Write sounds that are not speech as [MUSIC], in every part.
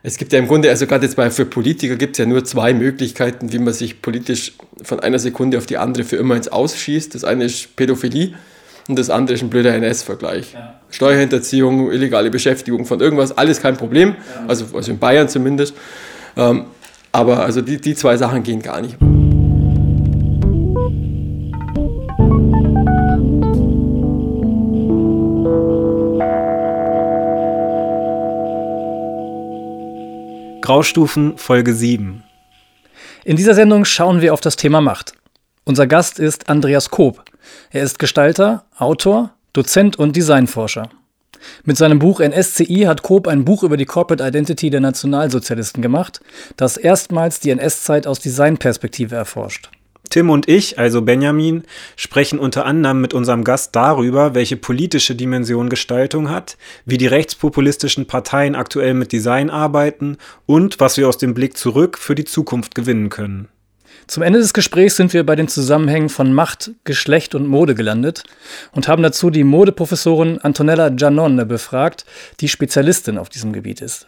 Es gibt ja im Grunde, also gerade jetzt mal für Politiker gibt es ja nur zwei Möglichkeiten, wie man sich politisch von einer Sekunde auf die andere für immer ins Ausschießt. Das eine ist Pädophilie und das andere ist ein blöder NS-Vergleich. Ja. Steuerhinterziehung, illegale Beschäftigung von irgendwas, alles kein Problem, ja. also, also in Bayern zumindest. Ähm, aber also die, die zwei Sachen gehen gar nicht. Graustufen Folge 7. In dieser Sendung schauen wir auf das Thema Macht. Unser Gast ist Andreas Koop. Er ist Gestalter, Autor, Dozent und Designforscher. Mit seinem Buch NSCI hat Koop ein Buch über die Corporate Identity der Nationalsozialisten gemacht, das erstmals die NS-Zeit aus Designperspektive erforscht. Tim und ich, also Benjamin, sprechen unter anderem mit unserem Gast darüber, welche politische Dimension Gestaltung hat, wie die rechtspopulistischen Parteien aktuell mit Design arbeiten und was wir aus dem Blick zurück für die Zukunft gewinnen können. Zum Ende des Gesprächs sind wir bei den Zusammenhängen von Macht, Geschlecht und Mode gelandet und haben dazu die Modeprofessorin Antonella Giannone befragt, die Spezialistin auf diesem Gebiet ist.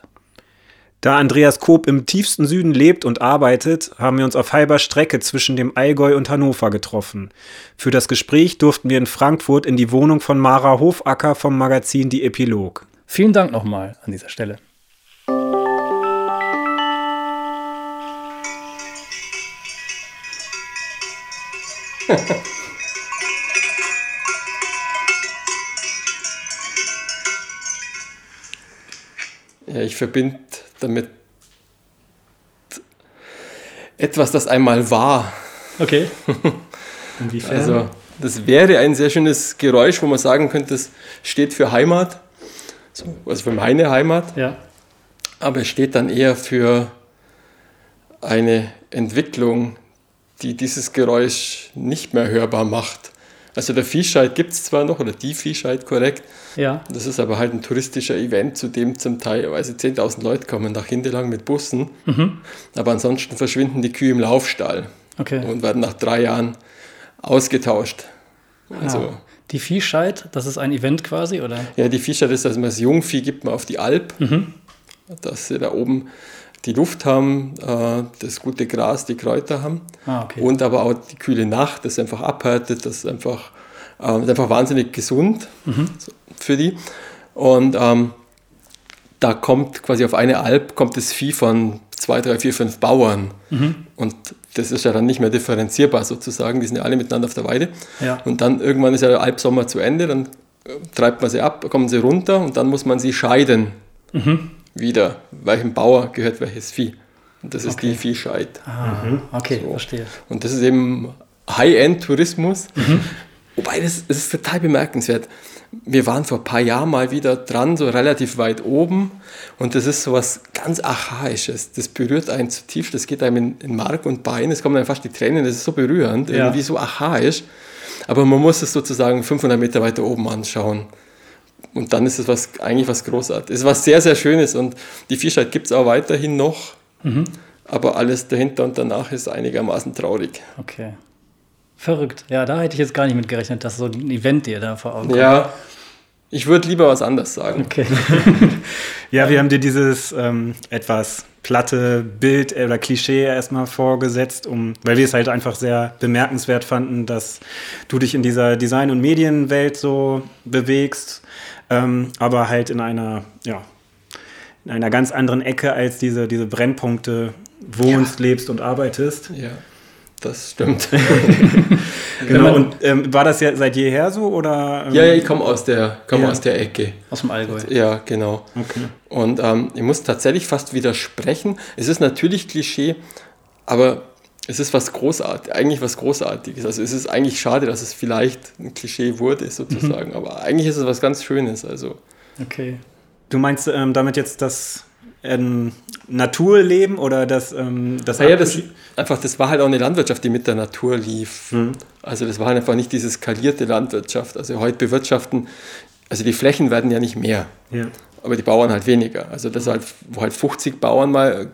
Da Andreas Koop im tiefsten Süden lebt und arbeitet, haben wir uns auf halber Strecke zwischen dem Allgäu und Hannover getroffen. Für das Gespräch durften wir in Frankfurt in die Wohnung von Mara Hofacker vom Magazin Die Epilog. Vielen Dank nochmal an dieser Stelle. [LAUGHS] ja, ich verbinde damit etwas, das einmal war. Okay. [LAUGHS] Inwiefern? Also, das wäre ein sehr schönes Geräusch, wo man sagen könnte, es steht für Heimat, also für meine Heimat. Ja. Aber es steht dann eher für eine Entwicklung, die dieses Geräusch nicht mehr hörbar macht. Also der Viehscheid gibt es zwar noch, oder die Viehscheid korrekt. Ja. Das ist aber halt ein touristischer Event, zu dem zum Teil 10.000 Leute kommen nach Hindelang mit Bussen. Mhm. Aber ansonsten verschwinden die Kühe im Laufstall okay. und werden nach drei Jahren ausgetauscht. Also, ah. Die Viehscheid, das ist ein Event quasi, oder? Ja, die Viehscheid ist, dass man das Jungvieh gibt man auf die Alp, mhm. dass sie da oben die Luft haben, äh, das gute Gras, die Kräuter haben ah, okay. und aber auch die kühle Nacht, das einfach abhärtet, das einfach, äh, ist einfach wahnsinnig gesund mhm. für die. Und ähm, da kommt quasi auf eine Alp kommt das Vieh von zwei, drei, vier, fünf Bauern. Mhm. Und das ist ja dann nicht mehr differenzierbar sozusagen, die sind ja alle miteinander auf der Weide. Ja. Und dann irgendwann ist ja der Alpsommer zu Ende, dann äh, treibt man sie ab, kommen sie runter und dann muss man sie scheiden. Mhm wieder, welchem Bauer gehört welches Vieh. Und das ist okay. die Viehscheid. Ah, mhm. okay, so. verstehe. Und das ist eben High-End-Tourismus. Wobei, das, das, ist total bemerkenswert. Wir waren vor ein paar Jahren mal wieder dran, so relativ weit oben. Und das ist so was ganz Archaisches. Das berührt einen zutiefst. Das geht einem in, in Mark und Bein. Es kommen dann fast die Tränen. Das ist so berührend, ja. irgendwie so archaisch. Aber man muss es sozusagen 500 Meter weiter oben anschauen. Und dann ist es was, eigentlich was Großartiges. Es ist was sehr, sehr Schönes und die Fischheit gibt es auch weiterhin noch. Mhm. Aber alles dahinter und danach ist einigermaßen traurig. Okay. Verrückt. Ja, da hätte ich jetzt gar nicht mit gerechnet, dass so ein Event dir da vor Augen kommt. Ja, ich würde lieber was anderes sagen. Okay. [LAUGHS] ja, wir haben dir dieses ähm, etwas platte Bild oder Klischee erstmal vorgesetzt, um, weil wir es halt einfach sehr bemerkenswert fanden, dass du dich in dieser Design- und Medienwelt so bewegst ähm, aber halt in einer, ja, in einer ganz anderen Ecke als diese, diese Brennpunkte wohnst, ja. lebst und arbeitest. Ja, das stimmt. [LAUGHS] genau, und ähm, war das ja seit jeher so? Oder, ähm? ja, ja, ich komme aus, der, komm ja. aus der Ecke. Aus dem Allgäu. Ja, genau. Okay. Und ähm, ich muss tatsächlich fast widersprechen. Es ist natürlich Klischee, aber es ist was Großartiges, eigentlich was Großartiges. Also es ist eigentlich schade, dass es vielleicht ein Klischee wurde, sozusagen. Mhm. Aber eigentlich ist es was ganz Schönes. Also. Okay. Du meinst ähm, damit jetzt das ähm, Naturleben oder das, ähm, das, ja, das einfach, das war halt auch eine Landwirtschaft, die mit der Natur lief. Mhm. Also das war halt einfach nicht diese skalierte Landwirtschaft. Also heute bewirtschaften, also die Flächen werden ja nicht mehr. Ja. Aber die Bauern halt weniger. Also das halt, wo halt 50 Bauern mal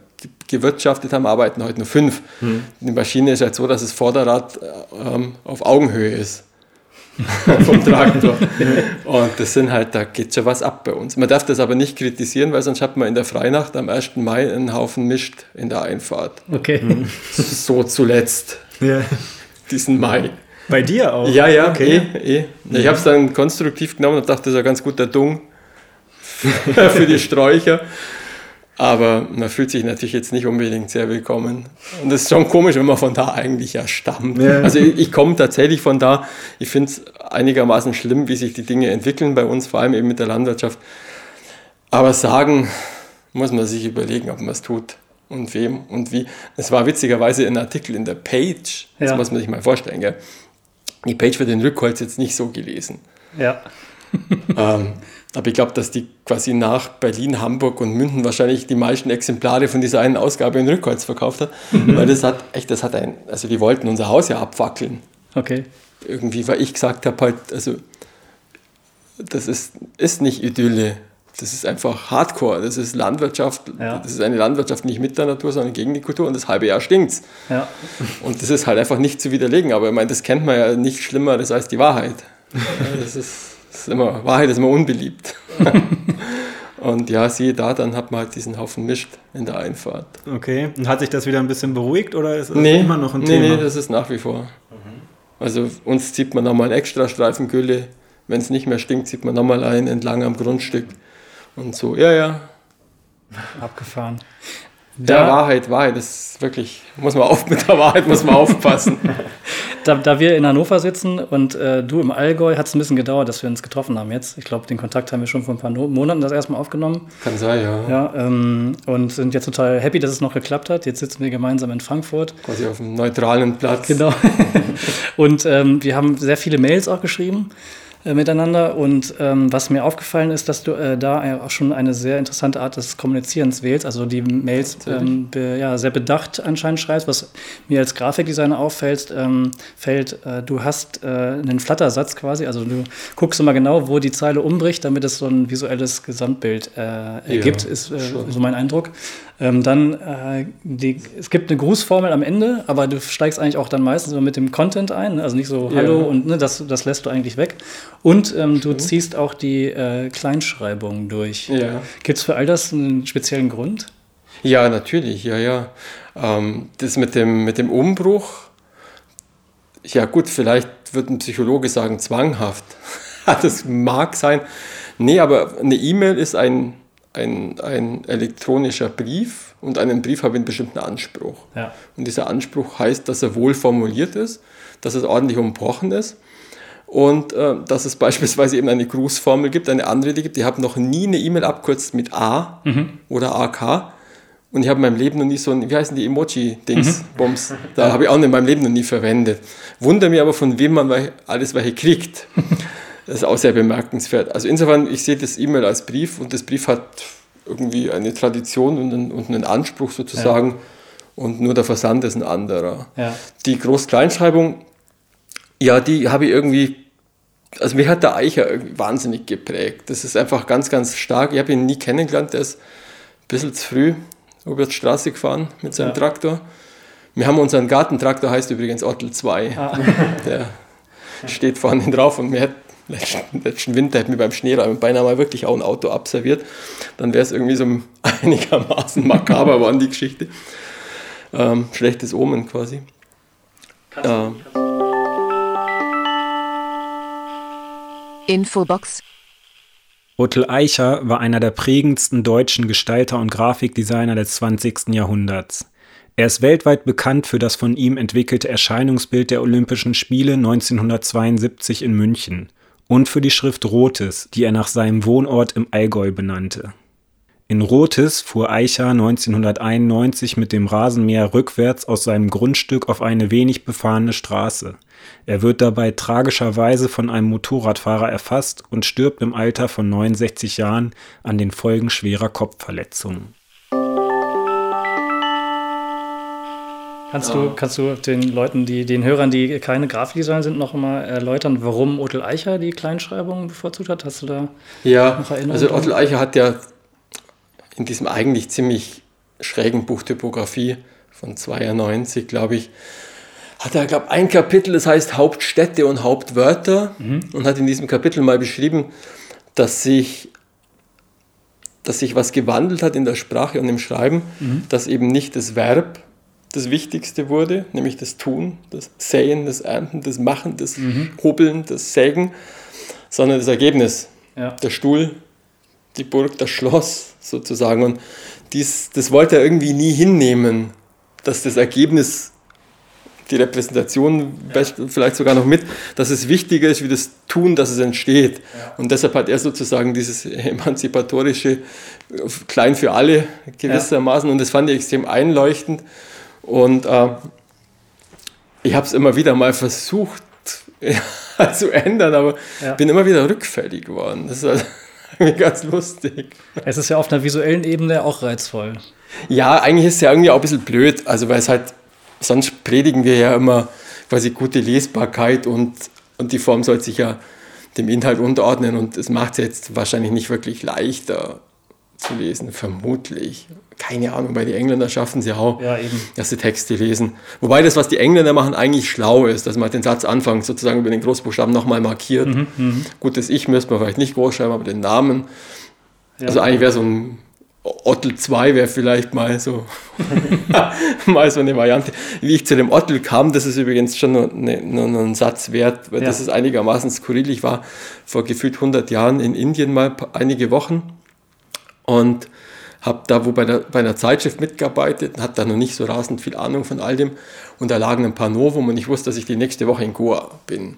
gewirtschaftet haben, arbeiten heute nur fünf. Mhm. Die Maschine ist halt so, dass das Vorderrad ähm, auf Augenhöhe ist. [LAUGHS] vom Traktor. [LAUGHS] Und das sind halt, da geht schon was ab bei uns. Man darf das aber nicht kritisieren, weil sonst hat man in der Freinacht am 1. Mai einen Haufen mischt in der Einfahrt. Okay. So zuletzt. Ja. Diesen Mai. Bei dir auch? Ja, ja, okay. eh, eh. Ich habe es dann konstruktiv genommen und dachte, das ist ein ganz guter Dung [LAUGHS] für die Sträucher. Aber man fühlt sich natürlich jetzt nicht unbedingt sehr willkommen. Und es ist schon komisch, wenn man von da eigentlich ja stammt. Ja. Also ich, ich komme tatsächlich von da. Ich finde es einigermaßen schlimm, wie sich die Dinge entwickeln bei uns, vor allem eben mit der Landwirtschaft. Aber sagen muss man sich überlegen, ob man es tut und wem und wie. Es war witzigerweise ein Artikel in der Page, das Ja. muss man sich mal vorstellen. Gell? Die Page wird den Rückholz jetzt nicht so gelesen. Ja. Ähm, aber ich glaube, dass die quasi nach Berlin, Hamburg und München wahrscheinlich die meisten Exemplare von dieser einen Ausgabe in Rückholz verkauft hat. Weil das hat echt, das hat ein, also die wollten unser Haus ja abfackeln. Okay. Irgendwie, weil ich gesagt habe halt, also das ist, ist nicht Idylle. Das ist einfach Hardcore. Das ist Landwirtschaft. Ja. Das ist eine Landwirtschaft nicht mit der Natur, sondern gegen die Kultur. Und das halbe Jahr stinkt's. Ja. Und das ist halt einfach nicht zu widerlegen. Aber ich meine, das kennt man ja nicht Schlimmeres als die Wahrheit. [LAUGHS] Das ist, das ist immer, Wahrheit ist immer unbeliebt. [LAUGHS] Und ja, siehe da, dann hat man halt diesen Haufen mischt in der Einfahrt. Okay. Und hat sich das wieder ein bisschen beruhigt oder ist es Nee, immer noch ein nee, Thema? nee, das ist nach wie vor. Also uns zieht man nochmal einen extra Streifen Gülle. Wenn es nicht mehr stinkt, zieht man nochmal einen entlang am Grundstück. Und so, ja, ja. Abgefahren. Der Wahrheit, Wahrheit, das ist wirklich, muss man auf, [LAUGHS] mit der Wahrheit muss man aufpassen. [LAUGHS] Da, da wir in Hannover sitzen und äh, du im Allgäu, hat es ein bisschen gedauert, dass wir uns getroffen haben jetzt. Ich glaube, den Kontakt haben wir schon vor ein paar no Monaten das erstmal aufgenommen. Kann sein, ja. Ja, ähm, und sind jetzt total happy, dass es noch geklappt hat. Jetzt sitzen wir gemeinsam in Frankfurt. Quasi auf einem neutralen Platz. Genau. [LAUGHS] und ähm, wir haben sehr viele Mails auch geschrieben äh, miteinander. Und ähm, was mir aufgefallen ist, dass du äh, da auch schon eine sehr interessante Art des Kommunizierens wählst. Also die Mails ähm, be, ja, sehr bedacht anscheinend schreibst, was mir als Grafikdesigner auffällt. Ähm, fällt, äh, du hast äh, einen Flattersatz quasi. Also du guckst immer genau, wo die Zeile umbricht, damit es so ein visuelles Gesamtbild äh, ergibt, ist äh, schon. so mein Eindruck. Ähm, dann, äh, die, es gibt eine Grußformel am Ende, aber du steigst eigentlich auch dann meistens immer mit dem Content ein, ne? also nicht so Ja. Hallo und ne, das, das lässt du eigentlich weg. Und ähm, du ziehst auch die äh, Kleinschreibung durch. Ja. Gibt es für all das einen speziellen Grund? Ja, natürlich, ja, ja. Ähm, das mit dem, mit dem Umbruch, ja gut, vielleicht wird ein Psychologe sagen, zwanghaft. [LAUGHS] das mag sein. Nee, aber eine E-Mail ist ein, ein, ein elektronischer Brief und einen Brief habe einen bestimmten Anspruch. Ja. Und dieser Anspruch heißt, dass er wohl formuliert ist, dass es ordentlich umbrochen ist und äh, dass es [LAUGHS] beispielsweise eben eine Grußformel gibt, eine Anrede gibt. Ich habe noch nie eine E-Mail abkürzt mit A oder AK. Und ich habe in meinem Leben noch nie so ein, wie heißen die Emoji-Dings, Bums, [LAUGHS] da habe ich auch in meinem Leben noch nie verwendet. Wunder mir aber, von wem man alles welche kriegt. [LAUGHS] Das ist auch sehr bemerkenswert. Also insofern, ich sehe das E-Mail als Brief und das Brief hat irgendwie eine Tradition und einen, und einen Anspruch sozusagen und nur der Versand ist ein anderer. Ja. Die Groß-Kleinschreibung, ja, die habe ich irgendwie, also mich hat der Eicher wahnsinnig geprägt. Das ist einfach ganz, ganz stark. Ich habe ihn nie kennengelernt, der ist ein bisschen zu früh über die Straße gefahren mit seinem Ja. Traktor. Wir haben unseren Gartentraktor, heißt übrigens Ottel 2. Ah. Der [LAUGHS] steht vorne drauf und mir hat letzten, letzten Winter hat mir beim Schneeräumen beinahe mal wirklich auch ein Auto abserviert. Dann wäre es irgendwie so [LAUGHS] einigermaßen makaber waren die Geschichte. Ähm, schlechtes Omen quasi. Ähm, Infobox. Otto Eicher war einer der prägendsten deutschen Gestalter und Grafikdesigner des 20. Jahrhunderts. Er ist weltweit bekannt für das von ihm entwickelte Erscheinungsbild der Olympischen Spiele 1972 in München und für die Schrift Rotes, die er nach seinem Wohnort im Allgäu benannte. In Rotes fuhr Eicher 1991 mit dem Rasenmäher rückwärts aus seinem Grundstück auf eine wenig befahrene Straße. Er wird dabei tragischerweise von einem Motorradfahrer erfasst und stirbt im Alter von 69 Jahren an den Folgen schwerer Kopfverletzungen. Kannst du, kannst du den Leuten, die, den Hörern, die keine Grafikdesigner sind, noch mal erläutern, warum Otel Eicher die Kleinschreibung bevorzugt hat? Hast du da Ja, noch Erinnerungen also? Otto Eicher hat ja in diesem eigentlich ziemlich schrägen Buch Typografie von 92, glaube ich, hat er, glaube ein Kapitel, das heißt Hauptstädte und Hauptwörter mhm. und hat in diesem Kapitel mal beschrieben, dass sich, dass sich was gewandelt hat in der Sprache und im Schreiben, mhm. dass eben nicht das Verb das Wichtigste wurde, nämlich das Tun, das Säen, das Ernten, das Machen, das mhm. Hobeln, das Sägen, sondern das Ergebnis. Ja. Der Stuhl, die Burg, das Schloss sozusagen. Und dies, das wollte er irgendwie nie hinnehmen, dass das Ergebnis die Repräsentation ja. vielleicht sogar noch mit, dass es wichtiger ist wie das Tun, dass es entsteht. Ja. Und deshalb hat er sozusagen dieses emanzipatorische Klein für alle gewissermaßen und das fand ich extrem einleuchtend. Und äh, ich habe es immer wieder mal versucht [LAUGHS] zu ändern, aber bin immer wieder rückfällig geworden. Das [LAUGHS] ist also ganz lustig. Es ist ja auf einer visuellen Ebene auch reizvoll. Ja, eigentlich ist es ja irgendwie auch ein bisschen blöd, also weil es halt sonst predigen wir ja immer quasi gute Lesbarkeit und, und die Form soll sich ja dem Inhalt unterordnen und es macht es jetzt wahrscheinlich nicht wirklich leichter zu lesen, vermutlich. Keine Ahnung, weil die Engländer schaffen es ja auch, ja, dass sie Texte lesen. Wobei das, was die Engländer machen, eigentlich schlau ist, dass man den Satz anfängt, sozusagen über den Großbuchstaben nochmal markiert. Mhm, mh. Gut, das Ich müsste man vielleicht nicht groß schreiben, aber den Namen. Ja, also eigentlich wäre so ein Ottel 2 wäre vielleicht mal so, [LAUGHS] mal so eine Variante. Wie ich zu dem Ottel kam, das ist übrigens schon noch, eine, noch einen Satz wert, weil ja. das ist einigermaßen skurril. Ich war vor gefühlt 100 Jahren in Indien mal einige Wochen und habe da wo bei, der, bei einer Zeitschrift mitgearbeitet, hatte da noch nicht so rasend viel Ahnung von all dem und da lagen ein paar Novum und ich wusste, dass ich die nächste Woche in Goa bin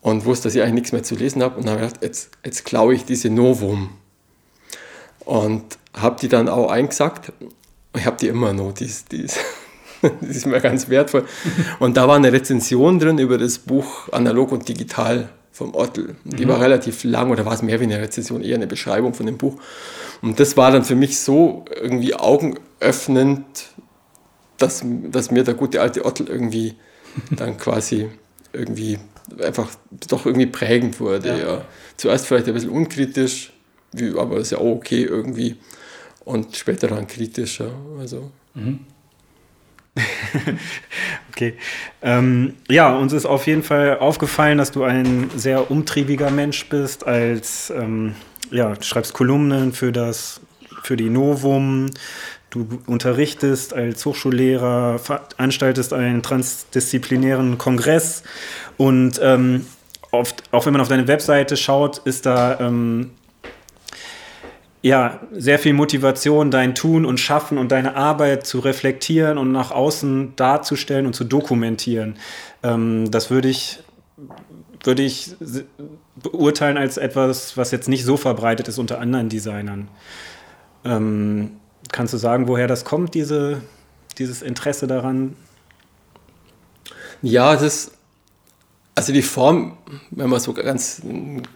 und wusste, dass ich eigentlich nichts mehr zu lesen habe und habe gedacht, jetzt, jetzt klaue ich diese Novum und habe die dann auch eingesackt. Ich habe die immer noch, die ist, die, ist, [LAUGHS] die ist mir ganz wertvoll. Und da war eine Rezension drin über das Buch Analog und Digital vom Ottel. Die mhm. war relativ lang, oder war es mehr wie eine Rezension, eher eine Beschreibung von dem Buch. Und das war dann für mich so irgendwie augenöffnend, dass, dass mir der gute alte Ottel irgendwie [LAUGHS] dann quasi irgendwie einfach doch irgendwie prägend wurde. Ja. ja. Zuerst vielleicht ein bisschen unkritisch, wie, aber ist ja auch okay irgendwie. Und später dann kritischer. Also. Mhm. [LAUGHS] okay. Ähm, ja, uns ist auf jeden Fall aufgefallen, dass du ein sehr umtriebiger Mensch bist. Als ähm, ja, du schreibst Kolumnen für das, für die Novum. Du unterrichtest als Hochschullehrer, veranstaltest einen transdisziplinären Kongress und ähm, oft, auch wenn man auf deine Webseite schaut, ist da ähm, ja, sehr viel Motivation, dein Tun und Schaffen und deine Arbeit zu reflektieren und nach außen darzustellen und zu dokumentieren. Ähm, das würde ich, würde ich beurteilen als etwas, was jetzt nicht so verbreitet ist unter anderen Designern. Ähm, kannst du sagen, woher das kommt, diese, dieses Interesse daran? Ja, das ist, also die Form, wenn man so ganz,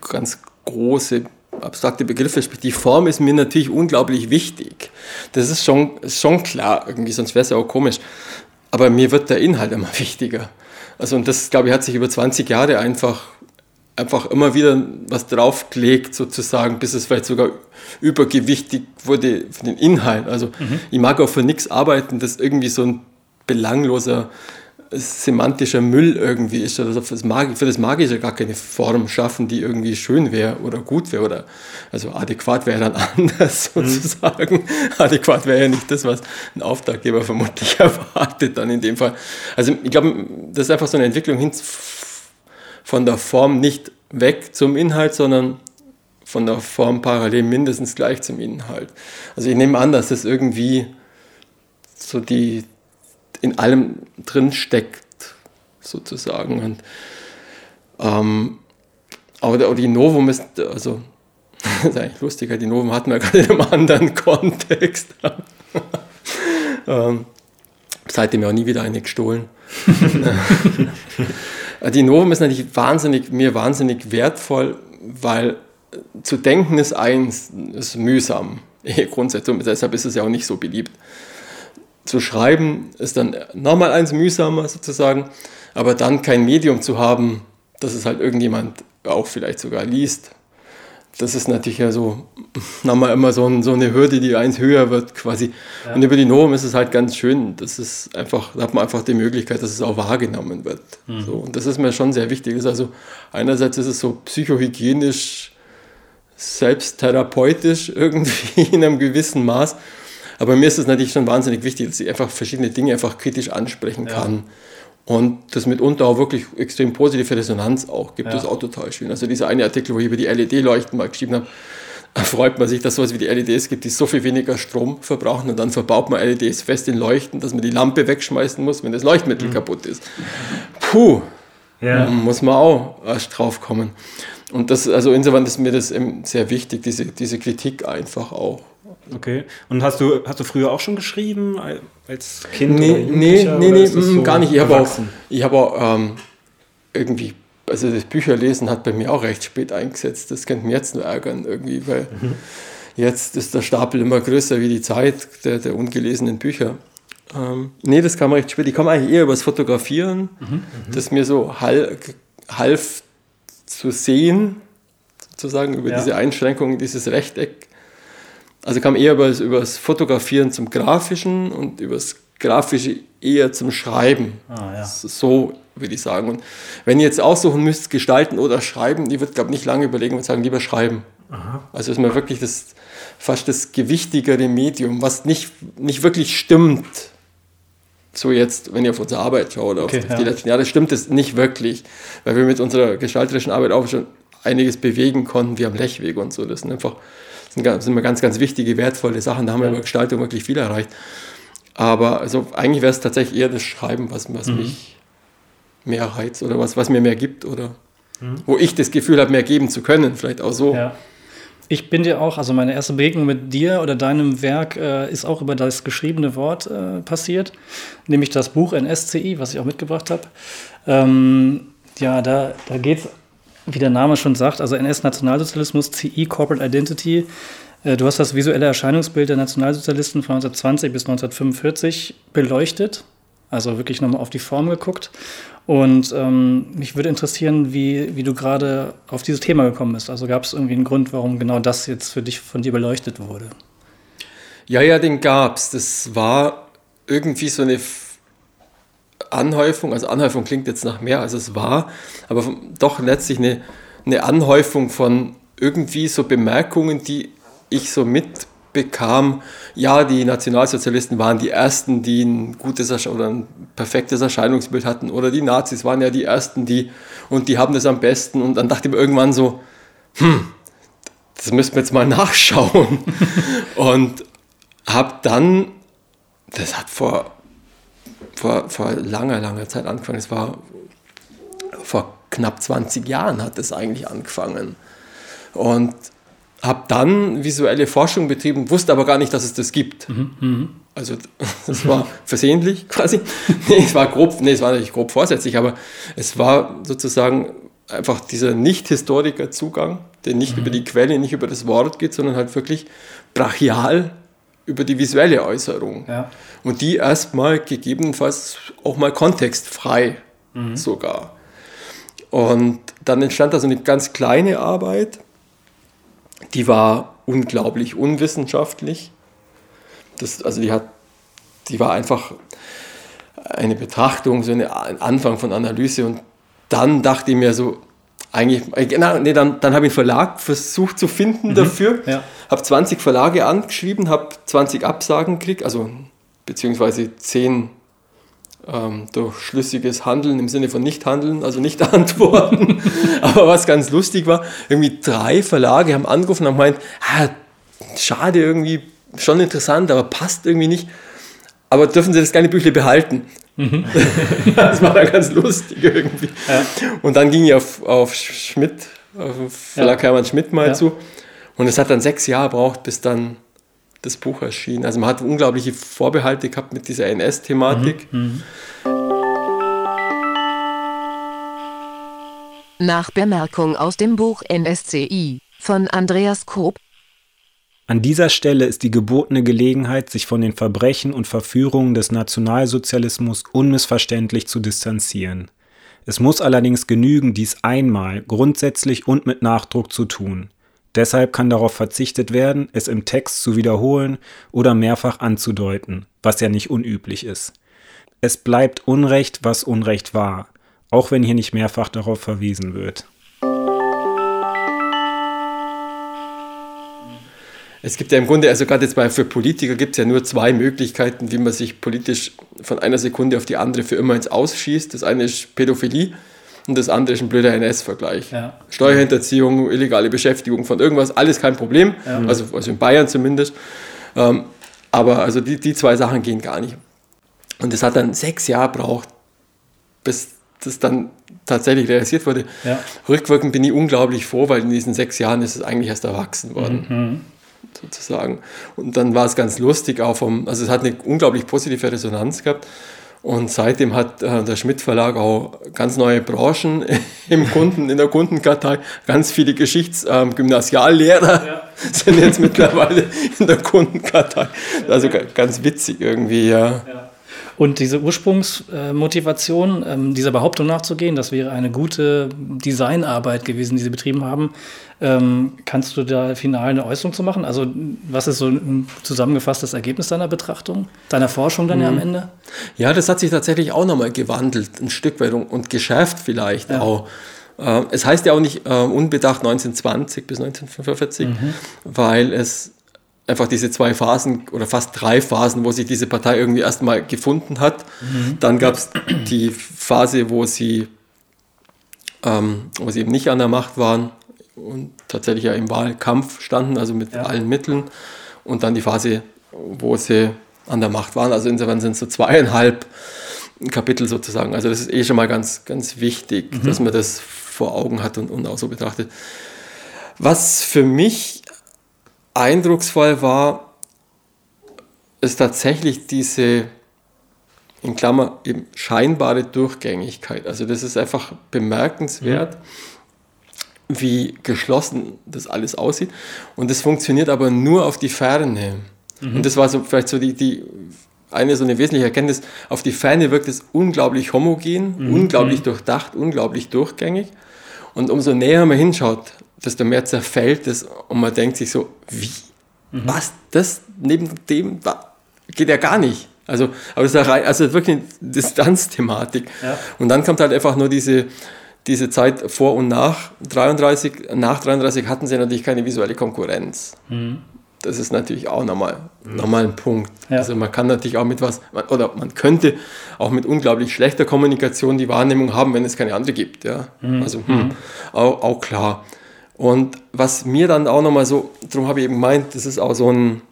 ganz große abstrakte Begriffe spricht. Die Form ist mir natürlich unglaublich wichtig. Das ist schon, schon klar, irgendwie, sonst wäre es ja auch komisch. Aber mir wird der Inhalt immer [LAUGHS] wichtiger. Also, und das, glaube ich, hat sich über 20 Jahre einfach, einfach immer wieder was draufgelegt, sozusagen, bis es vielleicht sogar übergewichtig wurde für den Inhalt. Also, mhm. ich mag auch für nichts arbeiten, das irgendwie so ein belangloser semantischer Müll irgendwie ist. Also für das, Mag für das Magische gar keine Form schaffen, die irgendwie schön wäre oder gut wäre. Oder also adäquat wäre dann [LAUGHS] anders mhm. sozusagen. Adäquat wäre ja nicht das, was ein Auftraggeber vermutlich [LAUGHS] erwartet dann in dem Fall. Also ich glaube, das ist einfach so eine Entwicklung hin von der Form nicht weg zum Inhalt, sondern von der Form parallel mindestens gleich zum Inhalt. Also ich nehme an, dass das irgendwie so die, in allem drin steckt, sozusagen. Und, ähm, aber die Novum ist, also, [LAUGHS] das ist eigentlich lustiger, die Novum hatten wir [LAUGHS] gerade in einem anderen Kontext. [LAUGHS] ähm, seitdem ja auch nie wieder eine gestohlen. Die Novum ist natürlich wahnsinnig, mir wahnsinnig wertvoll, weil zu denken ist eins, ist mühsam. [LAUGHS] Grundsätzlich, deshalb ist es ja auch nicht so beliebt zu schreiben ist dann nochmal eins mühsamer sozusagen, aber dann kein Medium zu haben, dass es halt irgendjemand auch vielleicht sogar liest, das ist natürlich ja so, [LAUGHS] nochmal immer so, ein, so, eine Hürde, die eins höher wird quasi. Ja. Und über die Norm ist es halt ganz schön, das ist einfach, da hat man einfach die Möglichkeit, dass es auch wahrgenommen wird. Mhm. So, und das ist mir schon sehr wichtig. Also einerseits ist es so psychohygienisch, selbsttherapeutisch [LAUGHS] irgendwie in einem gewissen Maß. Aber mir ist es natürlich schon wahnsinnig wichtig, dass ich einfach verschiedene Dinge einfach kritisch ansprechen kann. Ja. Und das mitunter auch wirklich extrem positive Resonanz auch gibt. Ja. Das ist auch total schön. Also dieser eine Artikel, wo ich über die LED-Leuchten mal geschrieben habe, [LAUGHS] freut man sich, dass es sowas wie die LEDs gibt, die so viel weniger Strom verbrauchen und dann verbaut man LEDs fest in Leuchten, dass man die Lampe wegschmeißen muss, wenn das Leuchtmittel mhm. kaputt ist. Puh, ja. muss man auch erst drauf kommen. Und das, also insofern ist mir das sehr wichtig, diese, diese Kritik einfach auch. Okay. Und hast du, hast du früher auch schon geschrieben als Kind? Nee, oder nee, nee, nee so gar nicht. Ich habe auch, ich hab auch ähm, irgendwie, also das Bücherlesen hat bei mir auch recht spät eingesetzt. Das könnte mich jetzt nur ärgern irgendwie, weil mhm. jetzt ist der Stapel immer größer wie die Zeit der, der ungelesenen Bücher. Ähm, nee, das kam recht spät. Ich komme eigentlich eher über das Fotografieren, mhm, mhm. das mir so half, half zu sehen, sozusagen über ja. diese Einschränkungen, dieses Rechteck also kam eher über, das Fotografieren zum Grafischen und über das Grafische eher zum Schreiben. Ah, ja. So würde ich sagen. Und wenn ihr jetzt aussuchen müsst, gestalten oder schreiben, ich würde, glaube nicht lange überlegen und sagen, lieber schreiben. Aha. Also ist mir wirklich das, fast das gewichtigere Medium, was nicht, nicht wirklich stimmt. So jetzt, wenn ihr auf unsere Arbeit schaut oder okay, auf die ja. letzten Jahre, stimmt es nicht wirklich, weil wir mit unserer gestalterischen Arbeit auch schon einiges bewegen konnten, wie am Lechweg und so. Das sind einfach das sind immer ganz, ganz wichtige, wertvolle Sachen. Da haben wir über Gestaltung wirklich viel erreicht. Aber also eigentlich wäre es tatsächlich eher das Schreiben, was, was mhm. mich mehr reizt oder was, was mir mehr gibt oder mhm. wo ich das Gefühl habe, mehr geben zu können. Vielleicht auch so. Ja. Ich bin dir auch, also meine erste Begegnung mit dir oder deinem Werk äh, ist auch über das geschriebene Wort äh, passiert, nämlich das Buch NSCI, was ich auch mitgebracht habe. Ähm, ja, da, da geht es wie der Name schon sagt, also NS-Nationalsozialismus, CI Corporate Identity. Äh, du hast das visuelle Erscheinungsbild der Nationalsozialisten von 1920 bis 1945 beleuchtet, also wirklich nochmal auf die Form geguckt. Und ähm, mich würde interessieren, wie, wie du gerade auf dieses Thema gekommen bist. Also gab es irgendwie einen Grund, warum genau das jetzt für dich von dir beleuchtet wurde? Ja, ja, den gab es. Das war irgendwie so eine Anhäufung, also Anhäufung klingt jetzt nach mehr, als es war, aber doch letztlich eine, eine Anhäufung von irgendwie so Bemerkungen, die ich so mitbekam. Ja, die Nationalsozialisten waren die Ersten, die ein gutes oder ein perfektes Erscheinungsbild hatten, oder die Nazis waren ja die Ersten, die und die haben das am besten. Und dann dachte ich mir irgendwann so, hm, das müssen wir jetzt mal [LAUGHS] nachschauen. und habe dann, das hat vor vor, vor langer, langer Zeit angefangen. Es war vor knapp 20 Jahren hat es eigentlich angefangen. Und habe dann visuelle Forschung betrieben, wusste aber gar nicht, dass es das gibt. Mhm, mh. Also das war versehentlich quasi. nee, es war grob, nee, es war nicht grob vorsätzlich, aber es war sozusagen einfach dieser Nicht-Historiker-Zugang, der nicht mhm. über die Quelle, nicht über das Wort geht, sondern halt wirklich brachial über die visuelle Äußerung. Ja. Und die erstmal gegebenenfalls auch mal kontextfrei mhm. sogar. Und dann entstand da so eine ganz kleine Arbeit, die war unglaublich unwissenschaftlich. Das, also die, hat, die war einfach eine Betrachtung, so ein Anfang von Analyse. Und dann dachte ich mir so, eigentlich, genau, nee, dann, dann habe ich einen Verlag versucht zu finden mhm, dafür. Ja. Habe 20 Verlage angeschrieben, habe 20 Absagen gekriegt, also beziehungsweise 10 ähm, durch schlüssiges Handeln im Sinne von Nicht-Handeln, also nicht [LAUGHS] antworten. [LAUGHS] Aber was ganz lustig war, irgendwie drei Verlage haben angerufen und haben gemeint, ah, schade irgendwie, schon interessant, aber passt irgendwie nicht. Aber dürfen Sie das kleine Büchle behalten? Mhm. [LAUGHS] das war dann ganz lustig irgendwie. Ja. Und dann ging ich auf, auf Schmidt, auf Verlag ja. Hermann Schmidt mal ja. zu. Und es hat dann sechs Jahre gebraucht, bis dann das Buch erschien. Also man hat unglaubliche Vorbehalte gehabt mit dieser NS-Thematik. Mhm. Mhm. Nach Bemerkung aus dem Buch NSCI von Andreas Koop an dieser Stelle ist die gebotene Gelegenheit, sich von den Verbrechen und Verführungen des Nationalsozialismus unmissverständlich zu distanzieren. Es muss allerdings genügen, dies einmal grundsätzlich und mit Nachdruck zu tun. Deshalb kann darauf verzichtet werden, es im Text zu wiederholen oder mehrfach anzudeuten, was ja nicht unüblich ist. Es bleibt Unrecht, was Unrecht war, auch wenn hier nicht mehrfach darauf verwiesen wird. Es gibt ja im Grunde, also gerade jetzt mal für Politiker gibt es ja nur zwei Möglichkeiten, wie man sich politisch von einer Sekunde auf die andere für immer ins Ausschießt. Das eine ist Pädophilie und das andere ist ein blöder NS-Vergleich. Ja. Steuerhinterziehung, illegale Beschäftigung von irgendwas, alles kein Problem. Ja. Also, also in Bayern zumindest. Ähm, aber also die, die zwei Sachen gehen gar nicht. Und es hat dann sechs Jahre braucht, bis das dann tatsächlich realisiert wurde. Ja. Rückwirkend bin ich unglaublich froh, weil in diesen sechs Jahren ist es eigentlich erst erwachsen worden. Mhm sozusagen. Und dann war es ganz lustig auch vom, also es hat eine unglaublich positive Resonanz gehabt. Und seitdem hat äh, der Schmidt Verlag auch ganz neue Branchen [LAUGHS] im Kunden, in der Kundenkartei. Ganz viele Geschichtsgymnasiallehrer ähm, ja. [LAUGHS] sind jetzt mittlerweile in der Kundenkartei. Also ganz witzig irgendwie, ja. ja. Und diese Ursprungsmotivation, ähm, dieser Behauptung nachzugehen, das wäre eine gute Designarbeit gewesen, die Sie betrieben haben. Ähm, kannst du da final eine Äußerung zu machen? Also, was ist so ein zusammengefasstes Ergebnis deiner Betrachtung, deiner Forschung dann mhm. ja am mhm. Ende? Ja, das hat sich tatsächlich auch nochmal gewandelt, ein Stück weit und geschärft vielleicht ja. auch. Äh, es heißt ja auch nicht äh, unbedacht 1920 bis 1945, mhm. weil es einfach diese zwei Phasen oder fast drei Phasen, wo sich diese Partei irgendwie erstmal gefunden hat. Mhm. Dann gab es die Phase, wo sie, ähm, wo sie eben nicht an der Macht waren und tatsächlich ja im Wahlkampf standen, also mit ja. allen Mitteln. Und dann die Phase, wo sie an der Macht waren. Also insofern sind es so zweieinhalb Kapitel sozusagen. Also das ist eh schon mal ganz, ganz wichtig, mhm. dass man das vor Augen hat und, und auch so betrachtet. Was für mich eindrucksvoll war, ist tatsächlich diese, in Klammer, eben scheinbare Durchgängigkeit. Also das ist einfach bemerkenswert, mhm. wie geschlossen das alles aussieht. Und das funktioniert aber nur auf die Ferne. Mhm. Und das war so vielleicht so die, die eine so eine wesentliche Erkenntnis. Auf die Ferne wirkt es unglaublich homogen, mhm. unglaublich mhm. durchdacht, unglaublich durchgängig. Und umso näher man hinschaut, desto mehr zerfällt es und man denkt sich so, wie? Mhm. Was? Das neben dem geht ja gar nicht. Also, aber es ist rein, also wirklich eine Distanzthematik. Ja. Und dann kommt halt einfach nur diese, diese Zeit vor und nach 33. Nach 33 hatten sie natürlich keine visuelle Konkurrenz. Mhm. Das ist natürlich auch nochmal, mhm. nochmal ein Punkt. Ja. Also man kann natürlich auch mit was, oder man könnte auch mit unglaublich schlechter Kommunikation die Wahrnehmung haben, wenn es keine andere gibt. Ja? Mhm. Also hm, mhm. auch, auch klar. Und was mir dann auch nochmal so, darum habe ich eben gemeint, das ist auch so ein,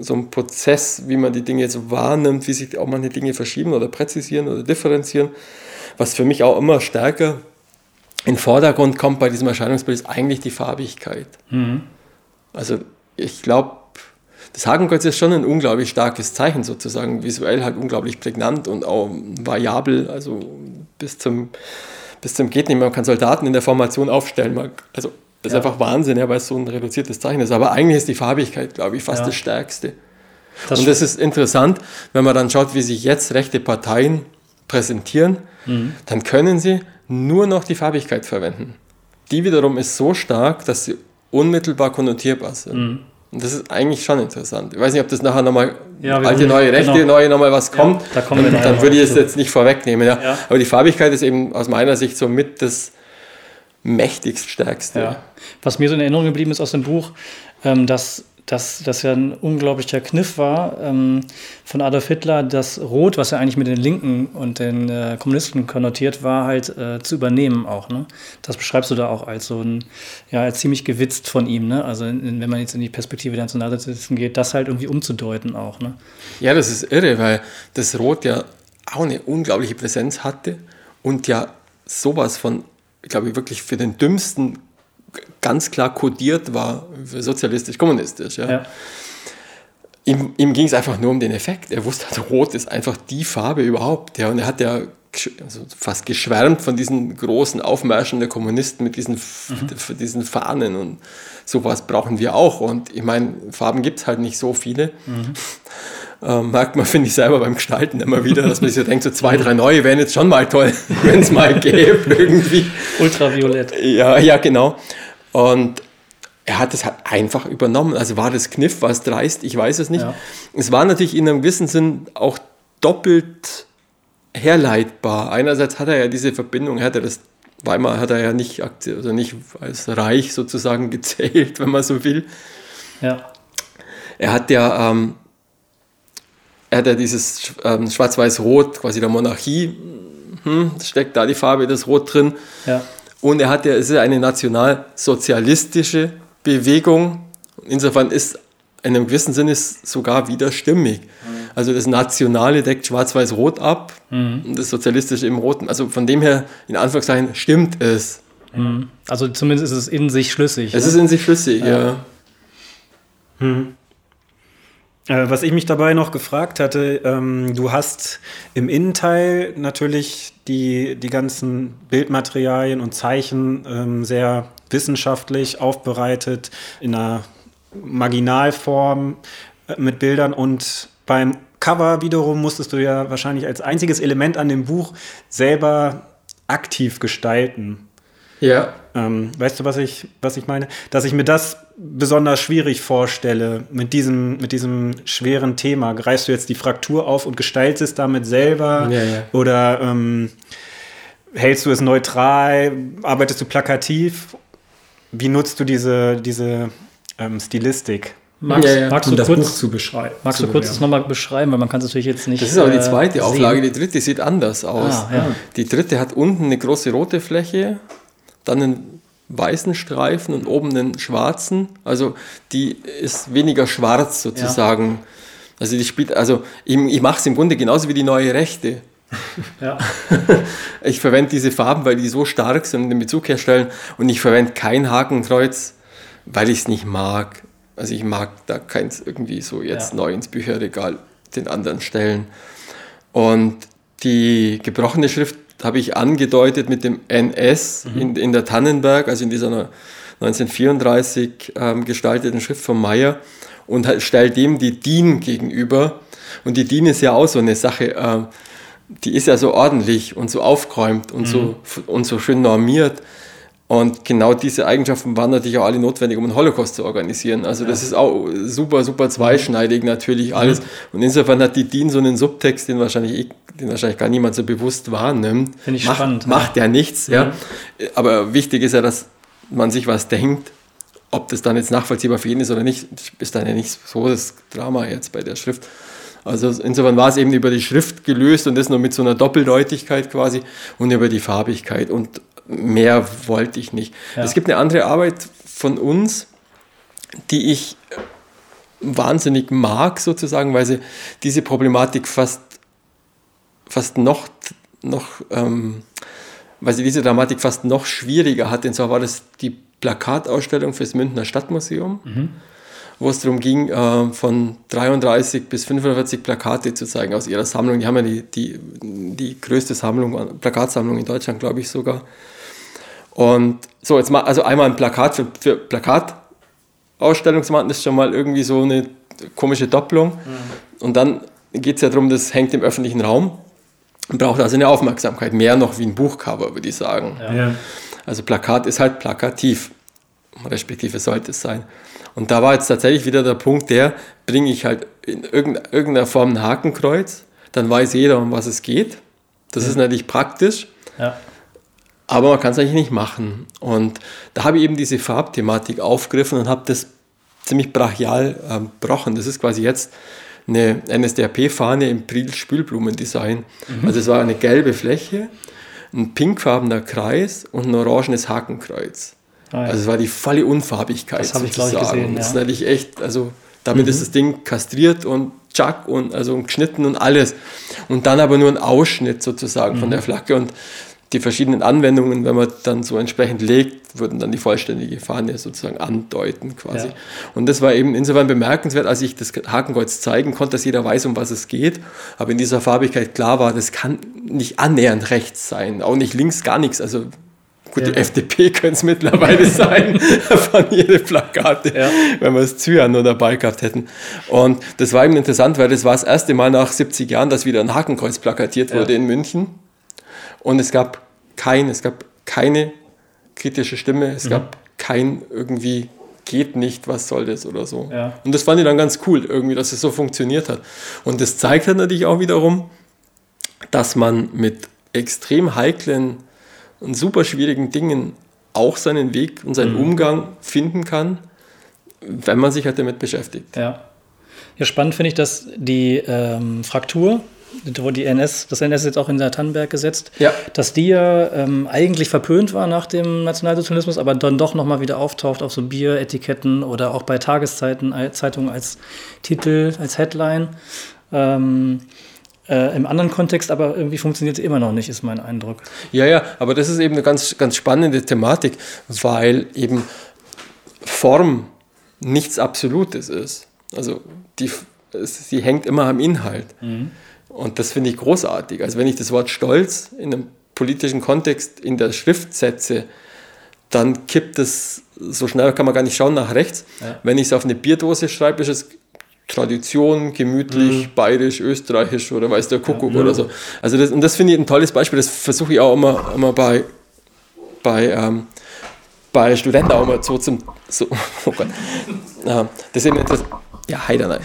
so ein Prozess, wie man die Dinge so wahrnimmt, wie sich auch manche Dinge verschieben oder präzisieren oder differenzieren. Was für mich auch immer stärker in den Vordergrund kommt bei diesem Erscheinungsbild, ist eigentlich die Farbigkeit. Mhm. Also ich glaube, das Hakenkreuz ist schon ein unglaublich starkes Zeichen sozusagen, visuell halt unglaublich prägnant und auch variabel, also bis zum, bis zum geht nicht mehr. Man kann Soldaten in der Formation aufstellen. Also das ja. ist einfach Wahnsinn, ja, weil es so ein reduziertes Zeichen ist. Aber eigentlich ist die Farbigkeit, glaube ich, fast ja. das Stärkste. Das und das ist interessant, wenn man dann schaut, wie sich jetzt rechte Parteien präsentieren, mhm. dann können sie nur noch die Farbigkeit verwenden. Die wiederum ist so stark, dass sie unmittelbar konnotierbar sind. Mhm. Und das ist eigentlich schon interessant. Ich weiß nicht, ob das nachher nochmal ja, alte, neue, rechte, genau. neue nochmal was kommt. Ja, da dann, dann würde ich es jetzt nicht vorwegnehmen. Ja. ja. Aber die Farbigkeit ist eben aus meiner Sicht so mit das mächtigst stärkste. Ja. Was mir so in Erinnerung geblieben ist aus dem Buch, ähm, dass dass das ja ein unglaublicher Kniff war ähm, von Adolf Hitler, das Rot, was ja eigentlich mit den Linken und den äh, Kommunisten konnotiert war, halt äh, zu übernehmen auch. Ne? Das beschreibst du da auch als so ein, ja, als ziemlich gewitzt von ihm. Ne? Also in, wenn man jetzt in die Perspektive der Nationalsozialisten geht, das halt irgendwie umzudeuten auch. Ne? Ja, das ist irre, weil das Rot ja auch eine unglaubliche Präsenz hatte und ja sowas von ich glaube, wirklich für den Dümmsten ganz klar kodiert war für sozialistisch-kommunistisch. Ja. ja. Ihm, ihm ging es einfach nur um den Effekt. Er wusste, also Rot ist einfach die Farbe überhaupt. Ja. Und er hat ja also fast geschwärmt von diesen großen Aufmärschen der Kommunisten mit diesen, mhm. diesen Fahnen und sowas brauchen wir auch. Und ich meine, Farben gibt es halt nicht so viele. Mhm. Ähm, merkt man, finde ich selber beim Gestalten immer wieder, dass man sich so denkt, so zwei, drei neue wären jetzt schon mal toll, [LAUGHS] wenn es mal gäbe irgendwie. Ultraviolett. Ja, ja, genau. Und er hat es halt einfach übernommen. Also war das Kniff, war es dreist, ich weiß es nicht. Ja. Es war natürlich in einem gewissen Sinn auch doppelt herleitbar. Einerseits hat er ja diese Verbindung, er hatte das Weimar hat er ja nicht, also nicht als Reich sozusagen gezählt, [LAUGHS] wenn man so will. Ja. Er hat ja, ähm, er hat ja dieses ähm, Schwarz-Weiß-Rot, quasi der Monarchie, hm, steckt da die Farbe, das Rot drin. Ja. Und er hat ja, es ist eine nationalsozialistische Bewegung. Insofern ist in einem gewissen Sinne sogar widerstimmig. Also das Nationale deckt Schwarz-Weiß-Rot ab und das Sozialistische im Roten. Also von dem her, in Anführungszeichen, stimmt es. Also zumindest ist es in sich schlüssig. Es ne? ist in sich schlüssig, ja. Äh, was ich mich dabei noch gefragt hatte, ähm, du hast im Innenteil natürlich die, die ganzen Bildmaterialien und Zeichen ähm, sehr wissenschaftlich aufbereitet, in einer Marginalform äh, mit Bildern und beim Cover wiederum musstest du ja wahrscheinlich als einziges Element an dem Buch selber aktiv gestalten. Ja. Ähm, weißt du, was ich, was ich meine? Dass ich mir das besonders schwierig vorstelle mit diesem, mit diesem schweren Thema. Greifst du jetzt die Fraktur auf und gestaltest es damit selber? Ja, ja. Oder ähm, hältst du es neutral? Arbeitest du plakativ? Wie nutzt du diese, diese ähm, Stilistik, Magst, Ja, ja. magst um du das kurz, Buch zu beschreiben? magst du kurz das nochmal beschreiben, weil man kann es natürlich jetzt nicht. Das ist aber die äh, zweite sehen. Auflage. Die dritte sieht anders aus. Ah, ja. Die dritte hat unten eine große rote Fläche, dann einen weißen Streifen und oben einen schwarzen. Also die ist weniger schwarz sozusagen. Also die spielt, also ich, ich mache es im Grunde genauso wie die neue Rechte. Ja. [LAUGHS] Ich verwende diese Farben, weil die so stark sind und den Bezug herstellen. Und ich verwende kein Hakenkreuz, weil ich es nicht mag. Also ich mag da keins irgendwie so jetzt Ja. neu ins Bücherregal den anderen stellen. Und die gebrochene Schrift habe ich angedeutet mit dem NS in, in der Tannenberg, also in dieser 1934 ähm, gestalteten Schrift von Meyer und halt stellt dem die DIN gegenüber. Und die DIN ist ja auch so eine Sache, äh, die ist ja so ordentlich und so aufgeräumt und, so, und so schön normiert. Und genau diese Eigenschaften waren natürlich auch alle notwendig, um einen Holocaust zu organisieren. Also das ist auch super, super zweischneidig natürlich alles. Und insofern hat die DIN so einen Subtext, den wahrscheinlich, den wahrscheinlich gar niemand so bewusst wahrnimmt. Finde ich macht, spannend, ja. Macht ja nichts, ja. Aber wichtig ist ja, dass man sich was denkt. Ob das dann jetzt nachvollziehbar für jeden ist oder nicht, ist dann ja nicht so das Drama jetzt bei der Schrift. Also insofern war es eben über die Schrift gelöst und das nur mit so einer Doppeldeutigkeit quasi und über die Farbigkeit und mehr wollte ich nicht. Ja. Es gibt eine andere Arbeit von uns, die ich wahnsinnig mag sozusagen, weil sie diese Problematik fast, fast noch, noch ähm, weil sie diese Dramatik fast noch schwieriger hat. Und zwar war das die Plakatausstellung fürs Münchner Stadtmuseum, wo es darum ging, äh, von 33 bis 45 Plakate zu zeigen aus ihrer Sammlung. Die haben ja die, die, die größte Sammlung, Plakatsammlung in Deutschland, glaube ich sogar. Und so, jetzt mal, also einmal ein Plakat für, für Plakatausstellung zu machen, ist schon mal irgendwie so eine komische Doppelung. Und dann geht es ja darum, das hängt im öffentlichen Raum und braucht also eine Aufmerksamkeit. Mehr noch wie ein Buchcover, würde ich sagen. Ja. Also Plakat ist halt plakativ, respektive sollte es sein. Und da war jetzt tatsächlich wieder der Punkt, der bringe ich halt in irgendeiner Form ein Hakenkreuz, dann weiß jeder, um was es geht. Das ist natürlich praktisch, Ja. Aber man kann es eigentlich nicht machen. Und da habe ich eben diese Farbthematik aufgegriffen und habe das ziemlich brachial ähm, gebrochen. Das ist quasi jetzt eine NSDAP-Fahne im Priel-Spülblumendesign. Also es war eine gelbe Fläche, ein pinkfarbener Kreis und ein orangenes Hakenkreuz. Ah, ja. Also es war die volle Unfarbigkeit. Das habe ich, sozusagen. gesehen, Das ist ja. natürlich echt, also damit ist das Ding kastriert und tschack und also und geschnitten und alles. Und dann aber nur ein Ausschnitt sozusagen von Mhm. der Flagge und die verschiedenen Anwendungen, wenn man dann so entsprechend legt, würden dann die vollständige Fahne sozusagen andeuten quasi. Ja. Und das war eben insofern bemerkenswert, als ich das Hakenkreuz zeigen konnte, dass jeder weiß, um was es geht. Aber in dieser Farbigkeit klar war, das kann nicht annähernd rechts sein, auch nicht links, gar nichts. Also gut, die Ja. FDP [LAUGHS] könnte es mittlerweile [LAUGHS] sein, von jede Plakate, Ja. wenn wir es Zyan nur dabei gehabt hätten. Und das war eben interessant, weil das war das erste Mal nach 70 Jahren, dass wieder ein Hakenkreuz plakatiert wurde in München. Und es gab kein, es gab keine kritische Stimme, es gab kein irgendwie geht nicht, was soll das oder so. Ja. Und das fand ich dann ganz cool, irgendwie, dass es so funktioniert hat. Und das zeigt halt natürlich auch wiederum, dass man mit extrem heiklen und super schwierigen Dingen auch seinen Weg und seinen Umgang finden kann, wenn man sich halt damit beschäftigt. Ja. Ja, spannend finde ich, dass die ähm, Fraktur, wo die NS, das NS ist jetzt auch in der Tannenberg gesetzt, Ja. dass die ja ähm, eigentlich verpönt war nach dem Nationalsozialismus, aber dann doch nochmal wieder auftaucht auf so Bieretiketten oder auch bei Tageszeiten, äh, Zeitungen als Titel, als Headline. Ähm, äh, Im anderen Kontext aber irgendwie funktioniert sie immer noch nicht, ist mein Eindruck. Ja, ja, aber das ist eben eine ganz, ganz spannende Thematik, weil eben Form nichts Absolutes ist. Also die, es, sie hängt immer am Inhalt. Und das finde ich großartig. Also wenn ich das Wort Stolz in einem politischen Kontext in der Schrift setze, dann kippt es, so schnell kann man gar nicht schauen, nach rechts. Ja. Wenn ich es auf eine Bierdose schreibe, ist es Tradition, gemütlich, bayerisch, österreichisch oder weiß der Kuckuck oder so. Also das, und das finde ich ein tolles Beispiel. Das versuche ich auch immer, immer bei, bei, ähm, bei Studenten auch immer so zum, so, [LAUGHS] oh Gott. Ja, das ist eben etwas, ja, heider nein.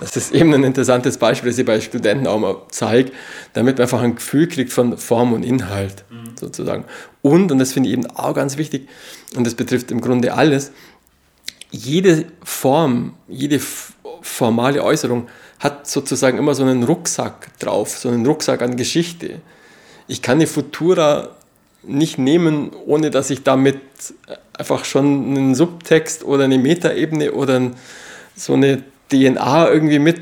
Das ist eben ein interessantes Beispiel, das ich bei Studenten auch mal zeige, damit man einfach ein Gefühl kriegt von Form und Inhalt sozusagen. Und, und das finde ich eben auch ganz wichtig, und das betrifft im Grunde alles, jede Form, jede formale Äußerung hat sozusagen immer so einen Rucksack drauf, so einen Rucksack an Geschichte. Ich kann die Futura nicht nehmen, ohne dass ich damit einfach schon einen Subtext oder eine Metaebene oder ein, so eine DNA irgendwie mit,